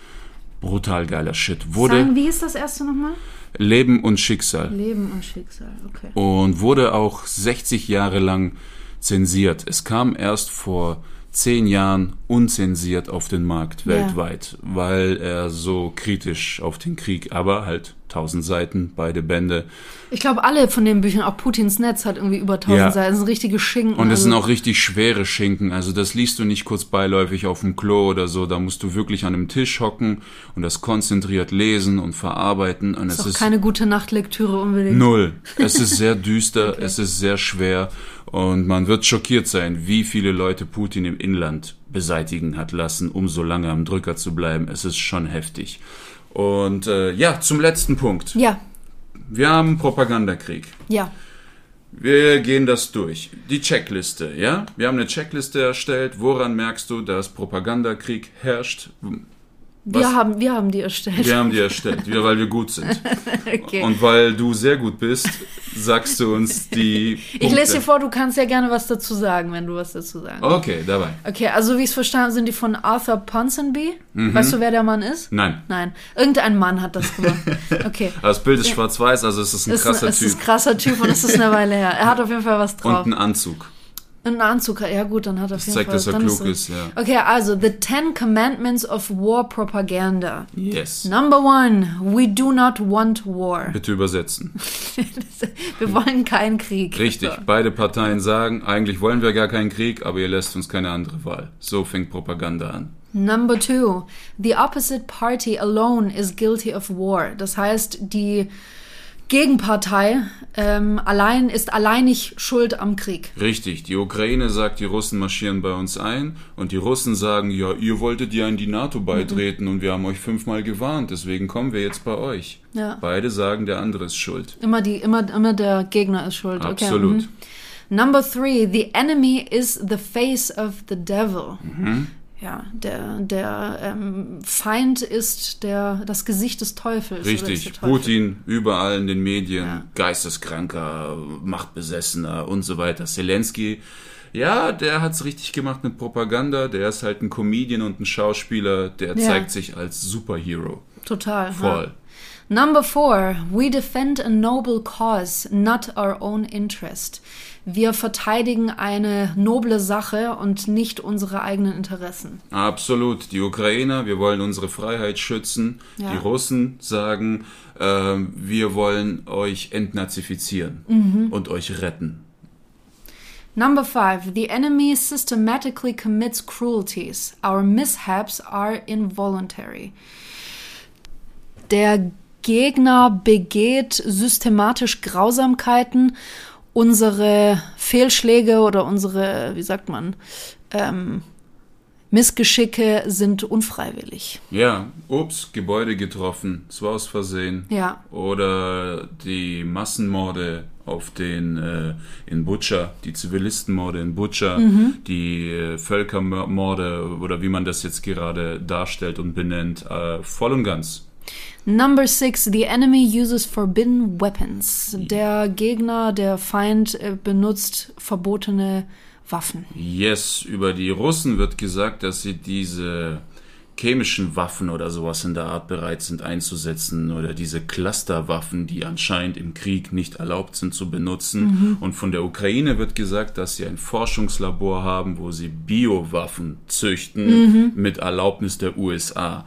Brutal geiler Shit. Wurde Sagen, wie ist das erste nochmal? Leben und Schicksal. Leben und Schicksal, okay. Und wurde auch 60 Jahre lang zensiert. Es kam erst vor zehn Jahren unzensiert auf den Markt weltweit, weil er so kritisch auf den Krieg, aber halt tausend Seiten, beide Bände. Ich glaube, alle von den Büchern, auch Putins Netz hat irgendwie über tausend Ja. Seiten. Das sind richtige Schinken. Und es also- sind auch richtig schwere Schinken. Also das liest du nicht kurz beiläufig auf dem Klo oder so. Da musst du wirklich an einem Tisch hocken und das konzentriert lesen und verarbeiten. Und es ist auch ist keine gute Nachtlektüre unbedingt. null. Es ist sehr düster, es ist sehr schwer und man wird schockiert sein, wie viele Leute Putin im Inland beseitigen hat lassen, um so lange am Drücker zu bleiben. Es ist schon heftig. Und äh, ja, zum letzten Punkt. Ja, Wir haben Propagandakrieg. ja. Wir gehen das durch. Die Checkliste, ja? Wir haben eine Checkliste erstellt. Woran merkst du, dass Propagandakrieg herrscht? Wir Was? haben, wir haben die erstellt. Wir haben die erstellt, wir, weil wir gut sind. okay. Und weil du sehr gut bist, sagst du uns die. Punkte. ich lese dir vor, du kannst ja gerne was dazu sagen, wenn du was dazu sagen willst. Okay, dabei. Okay, also wie ich es verstanden habe, sind die von Arthur Ponsonby. Mhm. Weißt du, wer der Mann ist? Nein. Nein. Irgendein Mann hat das gemacht. Okay. Das Bild ist schwarz-weiß, also es ist ein Ist krasser ein, es Typ. ist ein krasser Typ und es ist eine Weile her. Er hat auf jeden Fall was Und drauf. ein Anzug. Ein Anzug, ja gut, dann hat er auf Das jeden zeigt, Fall. dass er dann klug ist, ja. Okay, also The Ten Commandments of War Propaganda. Yes. Number one, we do not want war. Bitte übersetzen. Wir wollen keinen Krieg. Richtig. So. Beide Parteien sagen, eigentlich wollen wir gar keinen Krieg, aber ihr lässt uns keine andere Wahl. So fängt Propaganda an. Number two, the opposite party alone is guilty of war. Das heißt, die Gegenpartei ähm, allein ist alleinig schuld am Krieg. Richtig, die Ukraine sagt, die Russen marschieren bei uns ein und die Russen sagen, ja, ihr wolltet ja in die NATO beitreten und wir haben euch fünfmal gewarnt, deswegen kommen wir jetzt bei euch. Ja. Beide sagen, der andere ist schuld. Immer die, immer, immer der Gegner ist schuld. Okay, Absolut. mhm. Number three, the enemy is the face of the devil. Mhm. Ja, der, der ähm, Feind ist der, das Gesicht des Teufels. Richtig, Teufel. Putin überall in den Medien, Ja. geisteskranker, machtbesessener und so weiter. Zelensky, ja, der hat's richtig gemacht mit Propaganda, der ist halt ein Comedian und ein Schauspieler, der Ja. zeigt sich als Superhero. Total. Voll. Ja. Number four, we defend a noble cause, not our own interest. Wir verteidigen eine noble Sache und nicht unsere eigenen Interessen. Absolut. Die Ukrainer, wir wollen unsere Freiheit schützen. Ja. Die Russen sagen, ähm, wir wollen euch entnazifizieren Mhm. und euch retten. Number five, the enemy systematically commits cruelties. Our mishaps are involuntary. Der Gegner begeht systematisch Grausamkeiten. Unsere Fehlschläge oder unsere, wie sagt man, ähm, Missgeschicke sind unfreiwillig. Ja, ups, Gebäude getroffen, es war aus Versehen. Ja. Oder die Massenmorde auf den äh, in Butscha, die Zivilistenmorde in Butscha, Mhm. die äh, Völkermorde oder wie man das jetzt gerade darstellt und benennt, äh, voll und ganz. Number six, the enemy uses forbidden weapons. Der Gegner, der Feind äh, benutzt verbotene Waffen. Yes, über die Russen wird gesagt, dass sie diese chemischen Waffen oder sowas in der Art bereit sind einzusetzen oder diese Clusterwaffen, die anscheinend im Krieg nicht erlaubt sind zu benutzen. Und von der Ukraine wird gesagt, dass sie ein Forschungslabor haben, wo sie Biowaffen züchten mit Erlaubnis der USA.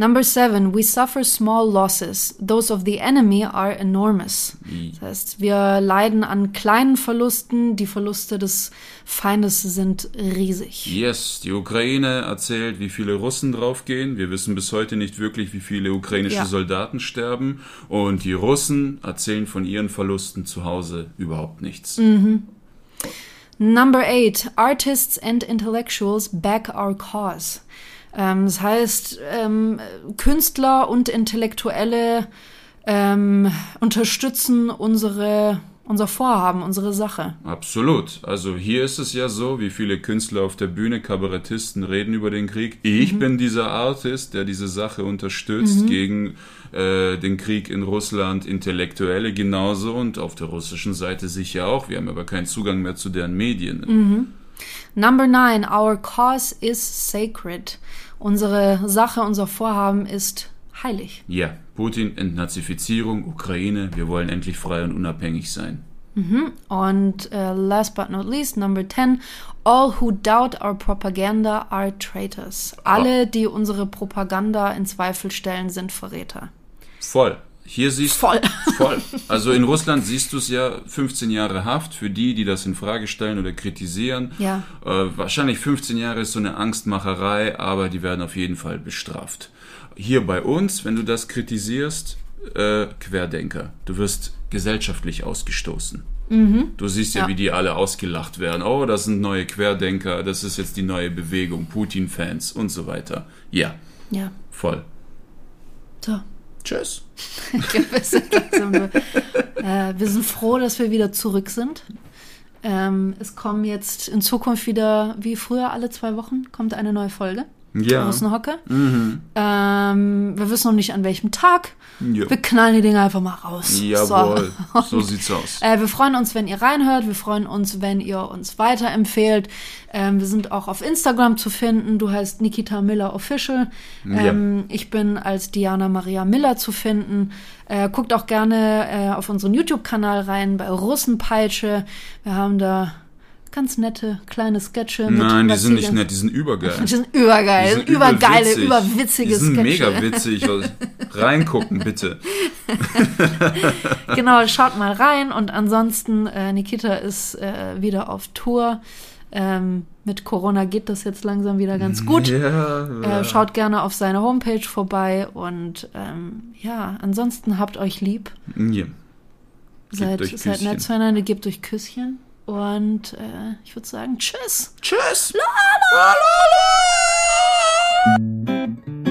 Number seven, we suffer small losses. Those of the enemy are enormous. Das heißt, wir leiden an kleinen Verlusten. Die Verluste des Feindes sind riesig. Yes, die Ukraine erzählt, wie viele Russen draufgehen. Wir wissen bis heute nicht wirklich, wie viele ukrainische Ja. Soldaten sterben. Und die Russen erzählen von ihren Verlusten zu Hause überhaupt nichts. Number eight, artists and intellectuals back our cause. Ähm, das heißt, ähm, Künstler und Intellektuelle ähm, unterstützen unsere, unser Vorhaben, unsere Sache. Absolut. Also hier ist es ja so, wie viele Künstler auf der Bühne, Kabarettisten reden über den Krieg. Ich bin dieser Artist, der diese Sache unterstützt gegen äh, den Krieg in Russland, Intellektuelle genauso und auf der russischen Seite sicher auch. Wir haben aber keinen Zugang mehr zu deren Medien. Number nine, our cause is sacred. Unsere Sache, unser Vorhaben ist heilig. Ja, Putin, Entnazifizierung, Ukraine, wir wollen endlich frei und unabhängig sein. Und äh, last but not least, number 10, all who doubt our propaganda are traitors. Alle, die unsere Propaganda in Zweifel stellen, sind Verräter. Voll. Hier siehst Voll. Voll. Also in Russland siehst du es ja 15 Jahre Haft für die, die das in Frage stellen oder kritisieren. Ja. Äh, wahrscheinlich 15 Jahre ist so eine Angstmacherei, aber die werden auf jeden Fall bestraft. Hier bei uns, wenn du das kritisierst, äh, Querdenker. Du wirst gesellschaftlich ausgestoßen. Du siehst ja, Ja. wie die alle ausgelacht werden. Oh, das sind neue Querdenker, das ist jetzt die neue Bewegung, Putin-Fans und so weiter. Ja, Ja. voll. So. Tschüss. Wir sind, äh, wir sind froh, dass wir wieder zurück sind. Ähm, es kommen jetzt in Zukunft wieder, wie früher, alle zwei Wochen kommt eine neue Folge. Ja. Außenhocke. Ähm, wir wissen noch nicht an welchem Tag. Ja. Wir knallen die Dinger einfach mal raus. Jawohl, so sieht's aus. Äh, wir freuen uns, wenn ihr reinhört. Wir freuen uns, wenn ihr uns weiterempfehlt. Ähm, wir sind auch auf Instagram zu finden. Du heißt Nikita Miller Official. Ähm, Ich bin als Diana Maria Miller zu finden. Äh, guckt auch gerne äh, auf unseren YouTube-Kanal rein bei Russenpeitsche. Wir haben da ganz nette kleine Sketche. Nein, die sind nicht nett, die sind übergeil. Die sind übergeil. Die sind übergeile, überwitzig. überwitzige Die sind Sketche. mega witzig. Reingucken, bitte. Genau, schaut mal rein. Und ansonsten, äh, Nikita ist äh, wieder auf Tour. Ähm, mit Corona geht das jetzt langsam wieder ganz gut. Ja, Äh, schaut gerne auf seine Homepage vorbei. Und ähm, ja, ansonsten habt euch lieb. ja. Seid, seid nett zueinander, gebt euch Küsschen. Und äh, ich würde sagen, tschüss. Tschüss. La, la, la, la.